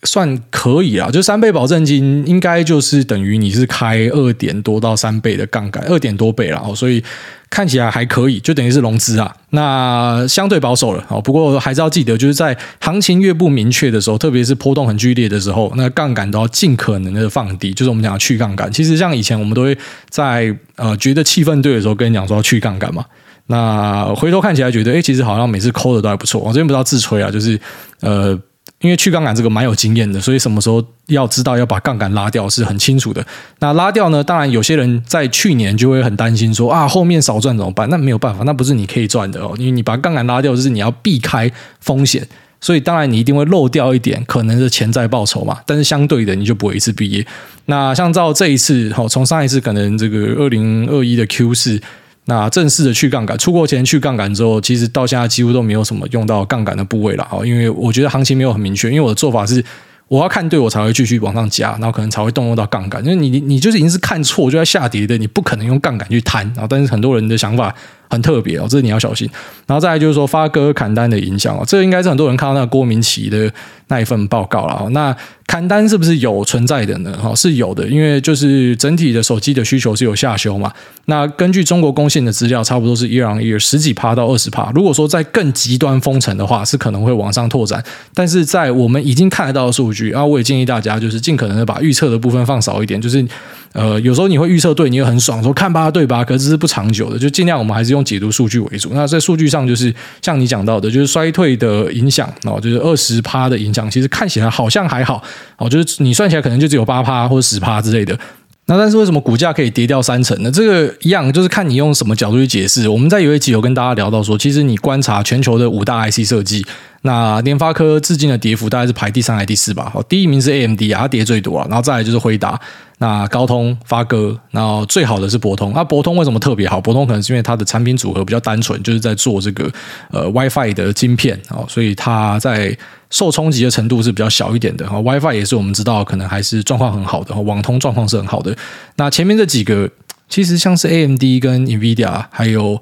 算可以啊，就三倍保证金应该就是等于你是开二点多到三倍的杠杆，二点多倍了哦，所以看起来还可以，就等于是融资啊。那相对保守了哦，不过还是要记得，就是在行情越不明确的时候，特别是波动很剧烈的时候，那杠杆都要尽可能的放低，就是我们讲的去杠杆。其实像以前我们都会在呃觉得气氛对的时候跟你讲说要去杠杆嘛，那回头看起来觉得哎，其实好像每次抠的都还不错。我这边不知道自吹啊，就是呃。因为去杠杆这个蛮有经验的，所以什么时候要知道要把杠杆拉掉是很清楚的。那拉掉呢？当然有些人在去年就会很担心说啊，后面少赚怎么办？那没有办法，那不是你可以赚的哦。因为你把杠杆拉掉，就是你要避开风险，所以当然你一定会漏掉一点可能的潜在报酬嘛。但是相对的，你就不会一次毕业。那像照这一次，好，从上一次可能这个二零二一的 Q 四。那正式的去杠杆，出国前去杠杆之后，其实到现在几乎都没有什么用到杠杆的部位了啊，因为我觉得行情没有很明确，因为我的做法是我要看对我才会继续往上加，然后可能才会动用到杠杆，因为你你就是已经是看错就在下跌的，你不可能用杠杆去摊啊，但是很多人的想法。很特别哦，这你要小心。然后再来就是说发哥砍单的影响哦，这应该是很多人看到那个郭明奇的那一份报告了。那砍单是不是有存在的呢？哈，是有的，因为就是整体的手机的需求是有下修嘛。那根据中国工信的资料，差不多是 year on year 十几趴到二十趴。如果说在更极端封城的话，是可能会往上拓展。但是在我们已经看得到的数据啊，我也建议大家就是尽可能的把预测的部分放少一点，就是。呃，有时候你会预测对，你也很爽，说看吧，对吧？可是是不长久的，就尽量我们还是用解读数据为主。那在数据上，就是像你讲到的，就是衰退的影响哦，就是二十趴的影响，其实看起来好像还好哦，就是你算起来可能就只有八趴或者十趴之类的。那但是为什么股价可以跌掉三成呢？这个一样就是看你用什么角度去解释。我们在有一集有跟大家聊到说，其实你观察全球的五大 IC 设计。那联发科至今的跌幅大概是排第三还是第四吧？好，第一名是 AMD 啊，它跌最多啊，然后再来就是辉达，那高通、发哥，然后最好的是博通。那博通为什么特别好？博通可能是因为它的产品组合比较单纯，就是在做这个呃 WiFi 的晶片啊，所以它在受冲击的程度是比较小一点的。WiFi 也是我们知道可能还是状况很好的，网通状况是很好的。那前面这几个其实像是 AMD 跟 NVIDIA 还有。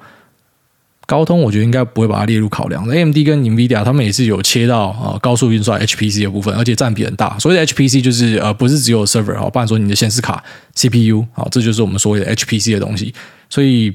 高通我觉得应该不会把它列入考量。AMD 跟 NVIDIA 他们也是有切到啊高速运算 HPC 的部分，而且占比很大。所以 HPC 就是呃不是只有 server 哈，不然说你的显示卡 CPU 啊，这就是我们所谓的 HPC 的东西。所以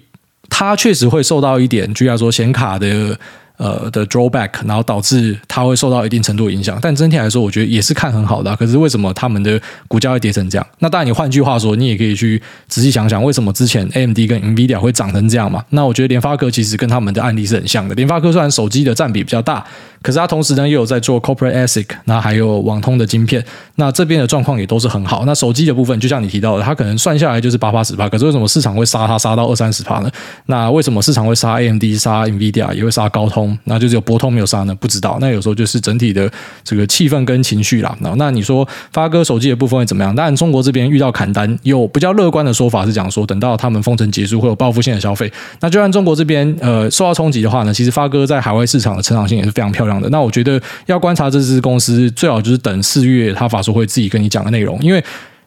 它确实会受到一点，就像说显卡的。呃的 drawback，然后导致它会受到一定程度影响，但整体来说，我觉得也是看很好的。可是为什么他们的股价会跌成这样？那当然，你换句话说，你也可以去仔细想想，为什么之前 AMD 跟 NVIDIA 会涨成这样嘛？那我觉得联发科其实跟他们的案例是很像的。联发科虽然手机的占比比较大。可是它同时呢，又有在做 corporate ASIC，那还有网通的晶片，那这边的状况也都是很好。那手机的部分，就像你提到的，它可能算下来就是八八十趴。可是为什么市场会杀它杀到二三十趴呢？那为什么市场会杀 AMD、杀 NVIDIA，也会杀高通？那就只有博通没有杀呢？不知道。那有时候就是整体的这个气氛跟情绪啦。那那你说发哥手机的部分会怎么样？当然中国这边遇到砍单，有比较乐观的说法是讲说，等到他们封城结束，会有报复性的消费。那就算中国这边呃受到冲击的话呢，其实发哥在海外市场的成长性也是非常漂亮那我觉得要观察这支公司，最好就是等四月他法说会自己跟你讲的内容。因为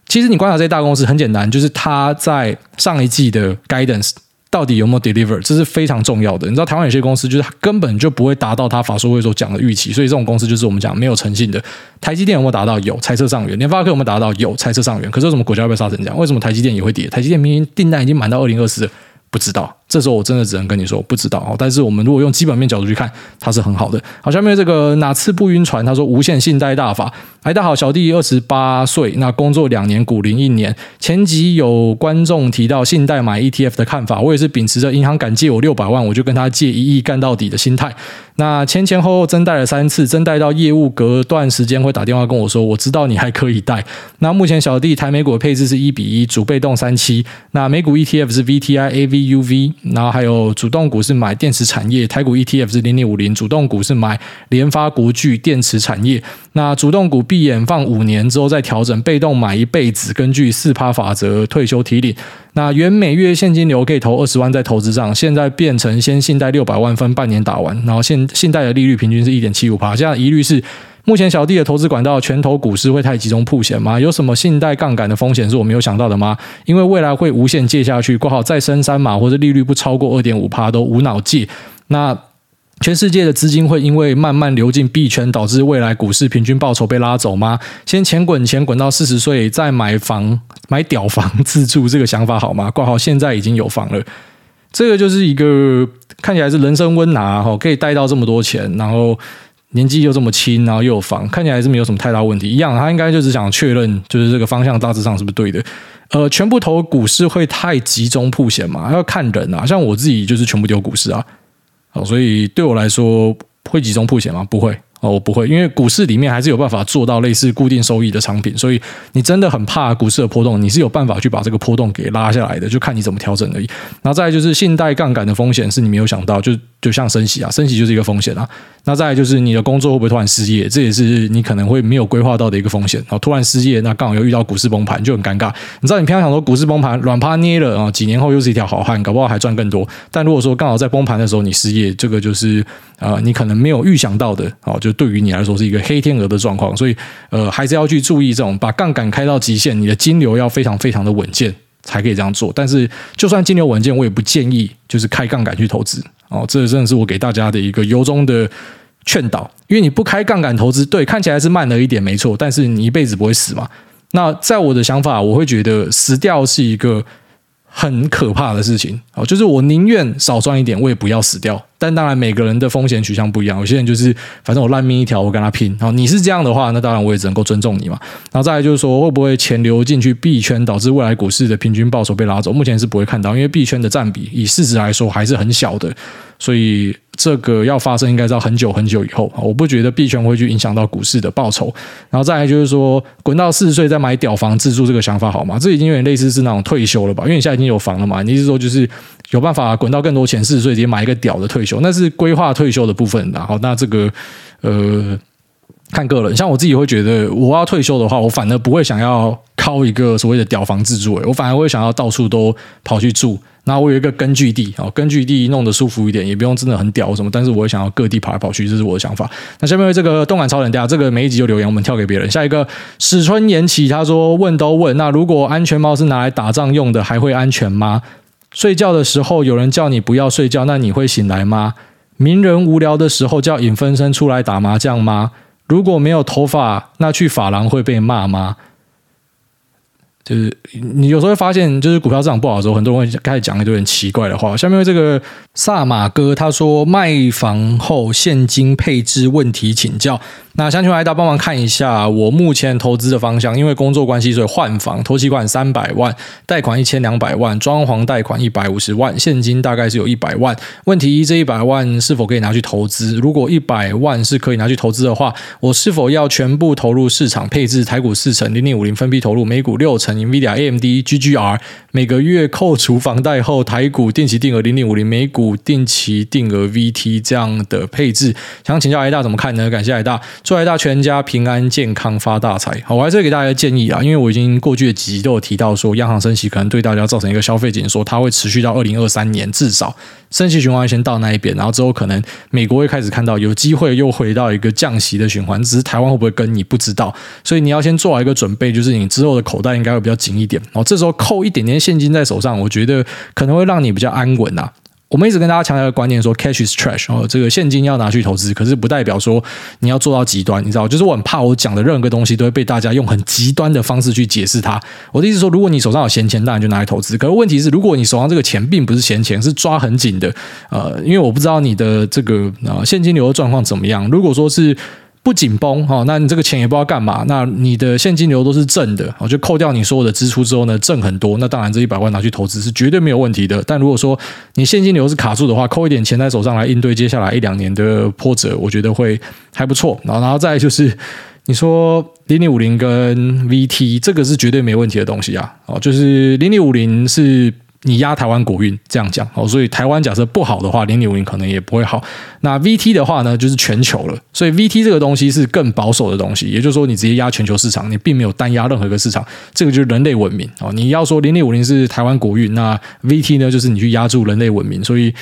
其实你观察这些大公司很简单，就是他在上一季的 guidance 到底有没有 deliver，这是非常重要的。你知道台湾有些公司就是它根本就不会达到他法说会所讲的预期，所以这种公司就是我们讲没有诚信的。台积电有没有达到？有，猜测上缘。联发科有没有达到？有，猜测上缘。可是为什么股价会被杀成这样？为什么台积电也会跌？台积电明明订单已经满到二零二四。不知道，这时候我真的只能跟你说不知道哦。但是我们如果用基本面角度去看，它是很好的。好，下面这个哪次不晕船？他说无限信贷大法。哎，大家好，小弟二十八岁，那工作两年，股龄一年。前集有观众提到信贷买 ETF 的看法，我也是秉持着银行敢借我六百万，我就跟他借一亿干到底的心态。那前前后后增贷了三次，增贷到业务隔段时间会打电话跟我说，我知道你还可以贷。那目前小弟台美股的配置是一比一，主被动三七。那美股 ETF 是 VTI AVUV，然后还有主动股是买电池产业，台股 ETF 是零零五零，主动股是买联发国巨电池产业。那主动股闭眼放五年之后再调整，被动买一辈子，根据四趴法则退休提领。那原每月现金流可以投二十万在投资上，现在变成先信贷六百万分半年打完，然后现信贷的利率平均是一点七五趴。这样疑虑是，目前小弟的投资管道全投股市会太集中曝险吗？有什么信贷杠杆的风险是我没有想到的吗？因为未来会无限借下去，括号再升三码或者利率不超过二点五趴都无脑借。那全世界的资金会因为慢慢流进币圈，导致未来股市平均报酬被拉走吗？先钱滚钱滚到四十岁再买房买屌房自住，这个想法好吗？挂号现在已经有房了，这个就是一个看起来是人生温拿哈，可以贷到这么多钱，然后年纪又这么轻，然后又有房，看起来是没有什么太大问题。一样，他应该就只想确认，就是这个方向大致上是不是对的？呃，全部投股市会太集中曝险嘛？要看人啊，像我自己就是全部丢股市啊。好，所以对我来说会集中曝险吗？不会哦，我不会，因为股市里面还是有办法做到类似固定收益的产品，所以你真的很怕股市的波动，你是有办法去把这个波动给拉下来的，就看你怎么调整而已。然后再就是信贷杠杆的风险是你没有想到，就就像升息啊，升息就是一个风险啊。那再来就是你的工作会不会突然失业，这也是你可能会没有规划到的一个风险。然后突然失业，那刚好又遇到股市崩盘，就很尴尬。你知道，你平常想说股市崩盘软趴捏了啊，几年后又是一条好汉，搞不好还赚更多。但如果说刚好在崩盘的时候你失业，这个就是呃你可能没有预想到的哦，就对于你来说是一个黑天鹅的状况。所以呃还是要去注意这种把杠杆开到极限，你的金流要非常非常的稳健才可以这样做。但是就算金流稳健，我也不建议就是开杠杆去投资。哦，这真的是我给大家的一个由衷的劝导，因为你不开杠杆投资，对，看起来是慢了一点，没错，但是你一辈子不会死嘛。那在我的想法，我会觉得死掉是一个很可怕的事情。哦，就是我宁愿少赚一点，我也不要死掉。但当然，每个人的风险取向不一样。有些人就是，反正我烂命一条，我跟他拼。然后你是这样的话，那当然我也只能够尊重你嘛。然后再来就是说，会不会钱流进去币圈，导致未来股市的平均报酬被拉走？目前是不会看到，因为币圈的占比以市值来说还是很小的，所以这个要发生应该是要很久很久以后。我不觉得币圈会去影响到股市的报酬。然后再来就是说，滚到四十岁再买屌房自住这个想法好吗？这已经有点类似是那种退休了吧？因为你现在已经有房了嘛，你是说就是。有办法滚到更多钱，四十岁直接买一个屌的退休，那是规划退休的部分。然后，那这个呃，看个人。像我自己会觉得，我要退休的话，我反而不会想要靠一个所谓的屌房自住，我反而会想要到处都跑去住。那我有一个根据地，哦，根据地弄得舒服一点，也不用真的很屌什么。但是我会想要各地跑来跑去，这是我的想法。那下面这个动感超人，大家这个每一集就留言，我们跳给别人。下一个史春延启，他说问都问，那如果安全帽是拿来打仗用的，还会安全吗？睡觉的时候有人叫你不要睡觉，那你会醒来吗？名人无聊的时候叫影分身出来打麻将吗？如果没有头发，那去发廊会被骂吗？就是你有时候会发现，就是股票市场不好的时候，很多人会开始讲一堆很奇怪的话。下面这个萨马哥他说，卖房后现金配置问题请教。那想请艾大帮忙看一下我目前投资的方向，因为工作关系所以换房，头期款三百万，贷款一千两百万，装潢贷款一百五十万，现金大概是有一百万。问题一，这一百万是否可以拿去投资？如果一百万是可以拿去投资的话，我是否要全部投入市场配置？台股四成，零零五零分批投入，美股六成，NVIDIA、AMD、GGR，每个月扣除房贷后，台股定期定额零零五零，美股定期定额 VT 这样的配置。想请教艾大怎么看呢？感谢艾大。祝大全家平安健康发大财。好，我还是给大家建议啊，因为我已经过去的几集都有提到说，央行升息可能对大家造成一个消费紧缩，它会持续到二零二三年至少。升息循环先到那一边，然后之后可能美国会开始看到有机会又回到一个降息的循环，只是台湾会不会跟你不知道，所以你要先做好一个准备，就是你之后的口袋应该会比较紧一点，然后这时候扣一点点现金在手上，我觉得可能会让你比较安稳呐。我们一直跟大家强调的观念说，cash is trash 哦，这个现金要拿去投资，可是不代表说你要做到极端，你知道？就是我很怕我讲的任何东西都会被大家用很极端的方式去解释它。我的意思说，如果你手上有闲钱，当然就拿来投资。可是问题是，如果你手上这个钱并不是闲钱，是抓很紧的，呃，因为我不知道你的这个呃现金流的状况怎么样。如果说是不紧绷哈，那你这个钱也不知道干嘛。那你的现金流都是正的，我就扣掉你所有的支出之后呢，正很多。那当然这一百万拿去投资是绝对没有问题的。但如果说你现金流是卡住的话，扣一点钱在手上来应对接下来一两年的波折，我觉得会还不错。然后，然后再就是你说零零五零跟 VT 这个是绝对没问题的东西啊。哦，就是零零五零是。你压台湾国运这样讲哦，所以台湾假设不好的话，零零五零可能也不会好。那 VT 的话呢，就是全球了，所以 VT 这个东西是更保守的东西，也就是说你直接压全球市场，你并没有单压任何一个市场，这个就是人类文明哦。你要说零零五零是台湾国运，那 VT 呢，就是你去压住人类文明，所以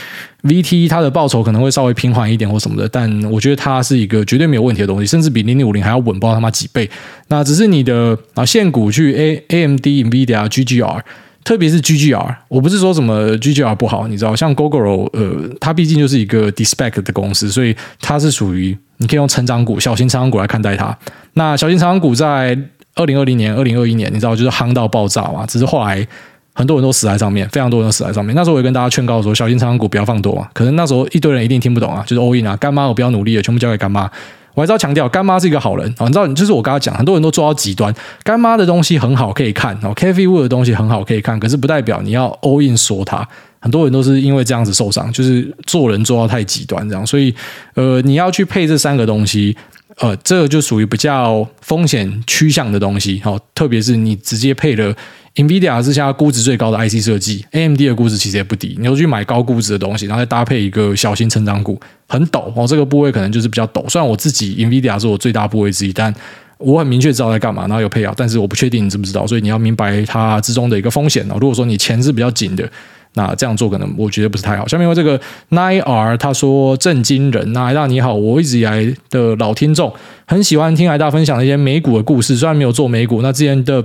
VT 它的报酬可能会稍微平缓一点或什么的，但我觉得它是一个绝对没有问题的东西，甚至比零零五零还要稳，不知道他妈几倍。那只是你的啊，现股去 A AMD、NVIDIA、GGR。特别是 GGR，我不是说什么 GGR 不好，你知道，像 Gogoro，呃，它毕竟就是一个 DeSPAC 的公司，所以它是属于你可以用成长股、小型成长股来看待它。那小型成长股在二零二零年、二零二一年，你知道就是夯到爆炸嘛，只是后来很多人都死在上面，非常多人都死在上面。那时候我也跟大家劝告说，小型成长股不要放多啊。可能那时候一堆人一定听不懂啊，就是 all in 啊，干妈我不要努力了，全部交给干妈。我还是要强调，干妈是一个好人！你知道，就是我刚刚讲，很多人都做到极端。干妈的东西很好，可以看哦，K V U 的东西很好，可以看。可是不代表你要 all in 说它。很多人都是因为这样子受伤，就是做人做到太极端这样。所以，呃，你要去配这三个东西，呃，这个就属于比较风险趋向的东西。好，特别是你直接配了。NVIDIA 是现在估值最高的 IC 设计，AMD 的估值其实也不低。你要去买高估值的东西，然后再搭配一个小型成长股，很陡哦。这个部位可能就是比较陡。虽然我自己 NVIDIA 是我最大部位之一，但我很明确知道在干嘛，然后有配好，但是我不确定你知不知道，所以你要明白它之中的一个风险哦。如果说你钱是比较紧的，那这样做可能我觉得不是太好。下面有这个 nair 他说震惊人，那艾大你好，我一直以来的老听众，很喜欢听艾大分享的一些美股的故事，虽然没有做美股，那之前的。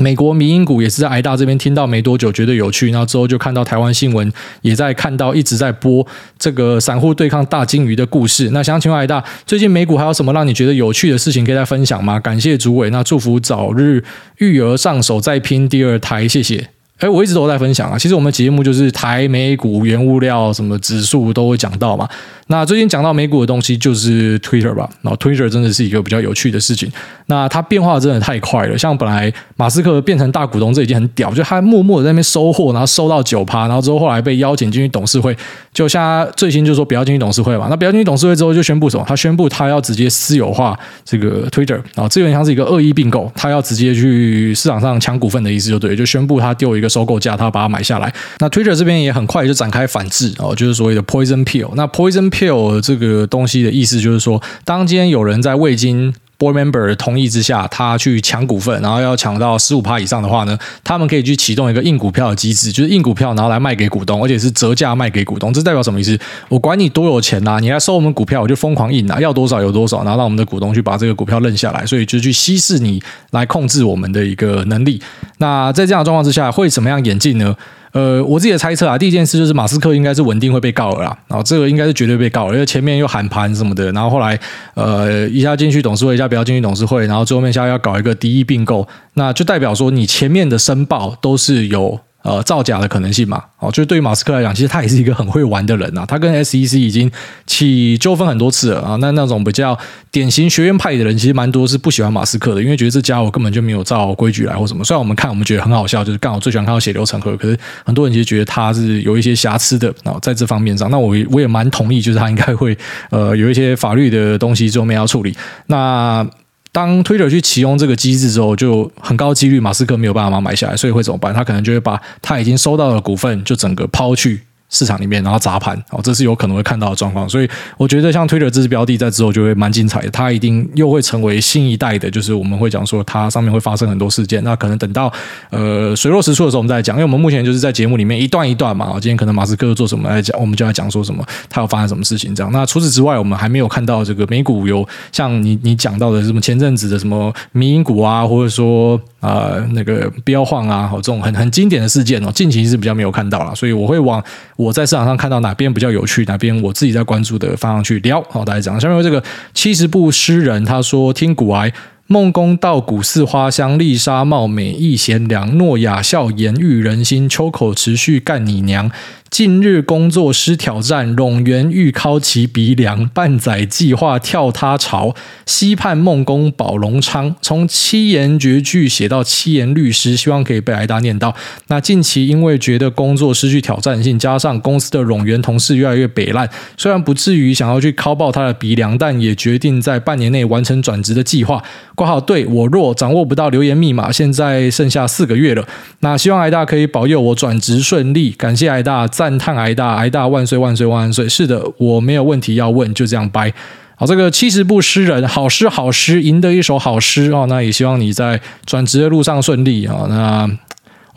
美国民营股也是在挨大这边听到没多久，觉得有趣，然后之后就看到台湾新闻也在看到一直在播这个散户对抗大鲸鱼的故事。那想请问挨大，最近美股还有什么让你觉得有趣的事情可以再分享吗？感谢主委，那祝福早日育儿上手，再拼第二胎，谢谢。哎，我一直都在分享啊。其实我们节目就是台美股、原物料、什么指数都会讲到嘛。那最近讲到美股的东西就是 Twitter 吧。然后 Twitter 真的是一个比较有趣的事情。那它变化真的太快了。像本来马斯克变成大股东，这已经很屌，就他默默的在那边收货，然后收到九趴，然后之后后来被邀请进去董事会。就像他最新就说不要进去董事会嘛。那不要进去董事会之后，就宣布什么？他宣布他要直接私有化这个 Twitter。然后这有点像是一个恶意并购，他要直接去市场上抢股份的意思，就对，就宣布他丢一个。收购价，他把它买下来。那 Twitter 这边也很快就展开反制哦，就是所谓的 Poison Pill。那 Poison Pill 这个东西的意思就是说，当今天有人在未经 Board Member 同意之下，他去抢股份，然后要抢到十五趴以上的话呢，他们可以去启动一个硬股票的机制，就是硬股票，然后来卖给股东，而且是折价卖给股东。这代表什么意思？我管你多有钱呐、你来收我们股票，我就疯狂印啊，要多少有多少，然后让我们的股东去把这个股票认下来，所以就去稀释你来控制我们的一个能力。那在这样的状况之下，会怎么样演进呢？呃，我自己的猜测啊，第一件事就是马斯克应该是稳定会被告了啦，然后这个应该是绝对被告了，因为前面又喊盘什么的，然后后来呃一下进去董事会，一下不要进去董事会，然后最后面下要搞一个敌意并购，那就代表说你前面的申报都是有。呃，造假的可能性嘛，哦，就对于马斯克来讲，其实他也是一个很会玩的人呐。他跟 SEC 已经起纠纷很多次了啊。那那种比较典型学院派的人，其实蛮多是不喜欢马斯克的，因为觉得这家伙根本就没有照规矩来或什么。虽然我们看，我们觉得很好笑，就是刚好最喜欢看到血流成河。可是很多人其实觉得他是有一些瑕疵的。然后在这方面上，那我我也蛮同意，就是他应该会呃有一些法律的东西最后面要处理。那。当 Twitter 去启用这个机制之后，就很高几率马斯克没有办法买下来，所以会怎么办？他可能就会把他已经收到的股份就整个抛去市场里面，然后砸盘哦，这是有可能会看到的状况。所以我觉得像 Twitter 这支标的在之后就会蛮精彩的，它一定又会成为新一代的，就是我们会讲说它上面会发生很多事件。那可能等到呃水落石出的时候我们再讲，因为我们目前就是在节目里面一段一段嘛。今天可能马斯克做什么来讲，我们就来讲说什么，他要发生什么事情这样。那除此之外，我们还没有看到这个美股有像你你讲到的什么前阵子的什么迷因股啊，或者说啊、那个标晃啊，好这种很很经典的事件哦，近期是比较没有看到了，所以我会往。我在市场上看到哪边比较有趣，哪边我自己在关注的方向去聊。好，大家讲下面这个七十步诗人，他说听古癌。孟公道古寺花香，丽莎貌美意贤良，诺亚笑颜育人心，秋口持续干你娘。近日工作失挑战，冗员欲敲其鼻梁，半载计划跳他槽，溪畔孟公保龙昌。从七言绝句写到七言律诗，希望可以被挨打念到。那近期因为觉得工作失去挑战性，加上公司的冗员同事越来越北烂，虽然不至于想要去敲爆他的鼻梁，但也决定在半年内完成转职的计划。括号对我若掌握不到留言密码，现在剩下四个月了。那希望挨大可以保佑我转职顺利，感谢挨大。赞叹挨大，挨大万岁万岁万万岁！是的，我没有问题要问，就这样掰。好，这个七十步诗人，好诗好诗，赢得一首好诗哦。那也希望你在转职的路上顺利啊。那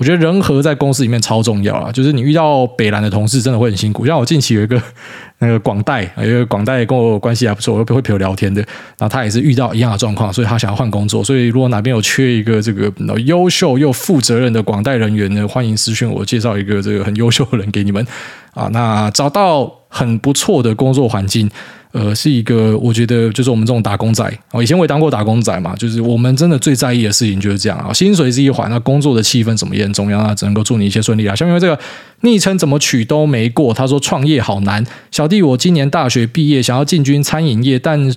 我觉得人和在公司里面超重要啊，就是你遇到北蓝的同事，真的会很辛苦。像我近期有一个。那个广代，因为广代跟我关系还不错，我不会陪我聊天的。然后他也是遇到一样的状况，所以他想要换工作。所以如果哪边有缺一个这个优秀又负责任的广代人员呢，欢迎私讯我，介绍一个这个很优秀的人给你们啊。那找到很不错的工作环境。呃，是一个我觉得就是我们这种打工仔哦，以前我也当过打工仔嘛，就是我们真的最在意的事情就是这样啊，薪水是一环，那工作的气氛怎么也很重要，啊只能够祝你一切顺利啊。下面这个昵称怎么取都没过，他说创业好难，小弟我今年大学毕业，想要进军餐饮业，但。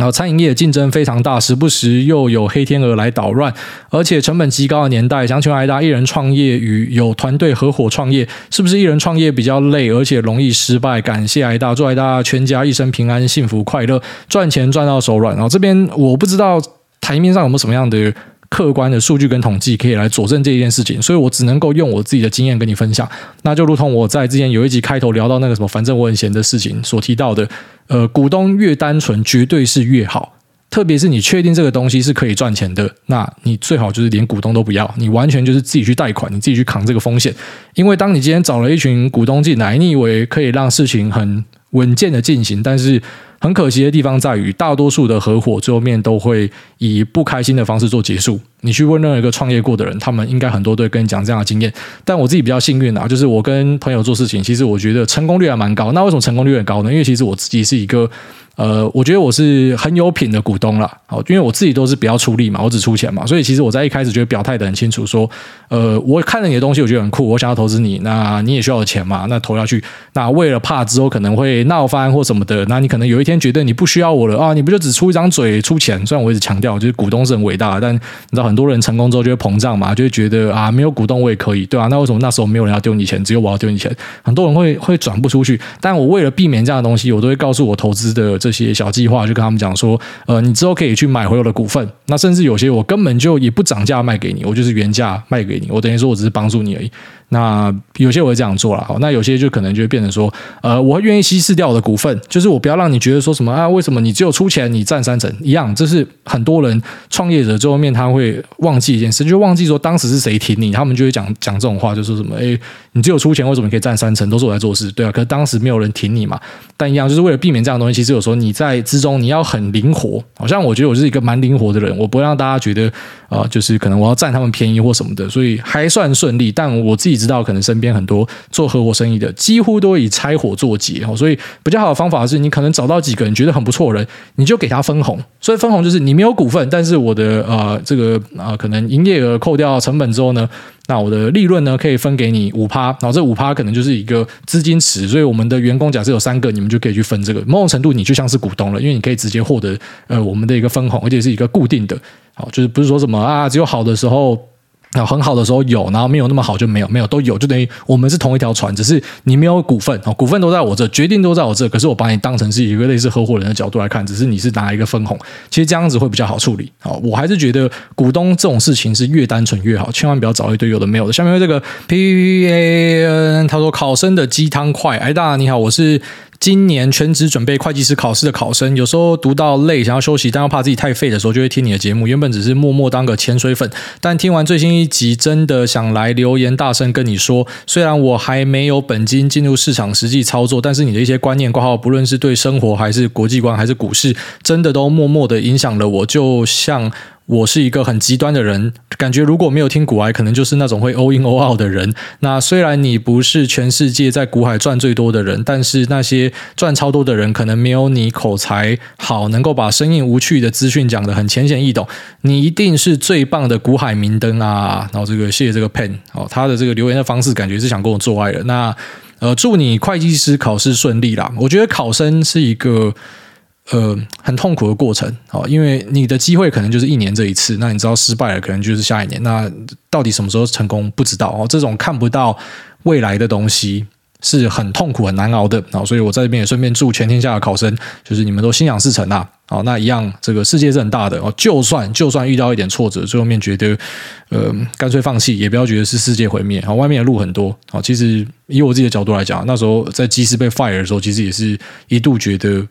然后餐饮业竞争非常大，时不时又有黑天鹅来捣乱，而且成本极高的年代，想请问挨大，一人创业与有团队合伙创业，是不是一人创业比较累，而且容易失败？感谢挨大，祝挨大全家一生平安、幸福、快乐，赚钱赚到手软。然后这边我不知道台面上有没有什么样的。客观的数据跟统计可以来佐证这一件事情，所以我只能够用我自己的经验跟你分享。那就如同我在之前有一集开头聊到那个什么，反正我很闲的事情所提到的，呃，股东越单纯绝对是越好，特别是你确定这个东西是可以赚钱的，那你最好就是连股东都不要，你完全就是自己去贷款，你自己去扛这个风险。因为当你今天找了一群股东进来，你以为可以让事情很稳健的进行，但是。很可惜的地方在于，大多数的合伙最后面都会以不开心的方式做结束。你去问任何一个创业过的人，他们应该很多都会跟你讲这样的经验。但我自己比较幸运啊，就是我跟朋友做事情，其实我觉得成功率还蛮高。那为什么成功率很高呢？因为其实我自己是一个。呃，我觉得我是很有品的股东了，好，因为我自己都是比较出力嘛，我只出钱嘛，所以其实我在一开始就表态的很清楚，说，呃，我看了你的东西，我觉得很酷，我想要投资你，那你也需要钱嘛，那投下去，那为了怕之后可能会闹翻或什么的，那你可能有一天觉得你不需要我了啊，你不就只出一张嘴出钱？虽然我一直强调，就是股东是很伟大的，但你知道很多人成功之后就会膨胀嘛，就会觉得啊，没有股东我也可以，对吧？那为什么那时候没有人要丢你钱，只有我要丢你钱？很多人会会转不出去，但我为了避免这样的东西，我都会告诉我投资的这些小计划。就跟他们讲说，呃，你之后可以去买回我的股份，那甚至有些我根本就也不涨价卖给你，我就是原价卖给你，我等于说我只是帮助你而已。那有些我会这样做了，好，那有些就可能就会变成说，呃，我愿意稀释掉我的股份，就是我不要让你觉得说什么啊，为什么你只有出钱，你占三成一样，这是很多人创业者最后面他会忘记一件事，就忘记说当时是谁挺你，他们就会讲讲这种话，就说什么，哎，你只有出钱，为什么你可以占三成，都是我在做事，对啊，可是当时没有人挺你嘛，但一样就是为了避免这样的东西，其实有时候你在之中你要很灵活，好像我觉得我是一个蛮灵活的人，我不会让大家觉得啊、呃，就是可能我要占他们便宜或什么的，所以还算顺利，但我自己知道可能身边很。多做合伙生意的几乎都以拆伙作结哦，所以比较好的方法是你可能找到几个人觉得很不错的人，你就给他分红。所以分红就是你没有股份，但是我的呃这个、呃、可能营业额扣掉成本之后呢，那我的利润呢可以分给你五趴，然后这五趴可能就是一个资金池。所以我们的员工假设有三个，你们就可以去分这个，某种程度你就像是股东了，因为你可以直接获得呃我们的一个分红，而且是一个固定的。好，就是不是说什么啊只有好的时候。那很好的时候有，然后没有那么好就没有，没有都有，就等于我们是同一条船，只是你没有股份哦，股份都在我这，决定都在我这，可是我把你当成是一个类似合伙人的角度来看，只是你是拿一个分红，其实这样子会比较好处理哦。我还是觉得股东这种事情是越单纯越好，千万不要找一堆有的没有的。下面这个 P P A N 他说考生的鸡汤快，哎大你好，我是。今年全职准备会计师考试的考生，有时候读到累，想要休息，但又怕自己太废的时候，就会听你的节目。原本只是默默当个潜水粉，但听完最新一集，真的想来留言，大声跟你说：虽然我还没有本金进入市场实际操作，但是你的一些观念挂号，不论是对生活，还是国际观，还是股市，真的都默默的影响了我。就像。我是一个很极端的人，感觉如果没有听古癌，可能就是那种会 all in all out 的人。那虽然你不是全世界在古海赚最多的人，但是那些赚超多的人，可能没有你口才好，能够把生硬无趣的资讯讲得很浅显易懂。你一定是最棒的古海明灯啊！然后这个谢谢这个 pen 哦，他的这个留言的方式，感觉是想跟我做爱的。那呃，祝你会计师考试顺利啦！我觉得考生是一个。呃，很痛苦的过程哦，因为你的机会可能就是一年这一次，那你知道失败了，可能就是下一年。那到底什么时候成功，不知道哦。这种看不到未来的东西是很痛苦、很难熬的啊。所以我在这边也顺便祝全天下的考生，就是你们都心想事成啊。好，那一样，这个世界是很大的哦。就算就算遇到一点挫折，最后面觉得呃，干脆放弃，也不要觉得是世界毁灭。好，外面的路很多。好，其实以我自己的角度来讲，那时候在机师被 fire 的时候，其实也是一度觉得。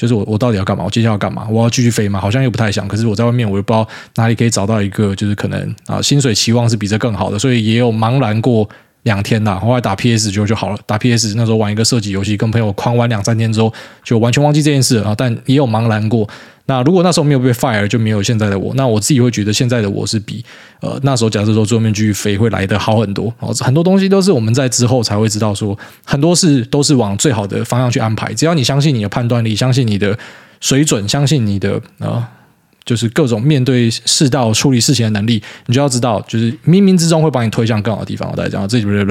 就是我，我到底要干嘛？我接下来要干嘛？我要继续飞吗？好像又不太想。可是我在外面，我又不知道哪里可以找到一个，就是可能啊，薪水期望是比这更好的，所以也有茫然过两天啦。后来打 PS 就就好了，打 PS 那时候玩一个射击游戏，跟朋友狂玩两三天之后，就完全忘记这件事啊。但也有茫然过。那如果那时候没有被 fire，就没有现在的我。那我自己会觉得现在的我是比呃那时候假设说桌面继续飞会来得好很多。哦，很多东西都是我们在之后才会知道，说很多事都是往最好的方向去安排。只要你相信你的判断力，相信你的水准，相信你的啊、呃，就是各种面对世道处理事情的能力，你就要知道，就是冥冥之中会把你推向更好的地方。我大家讲这里边。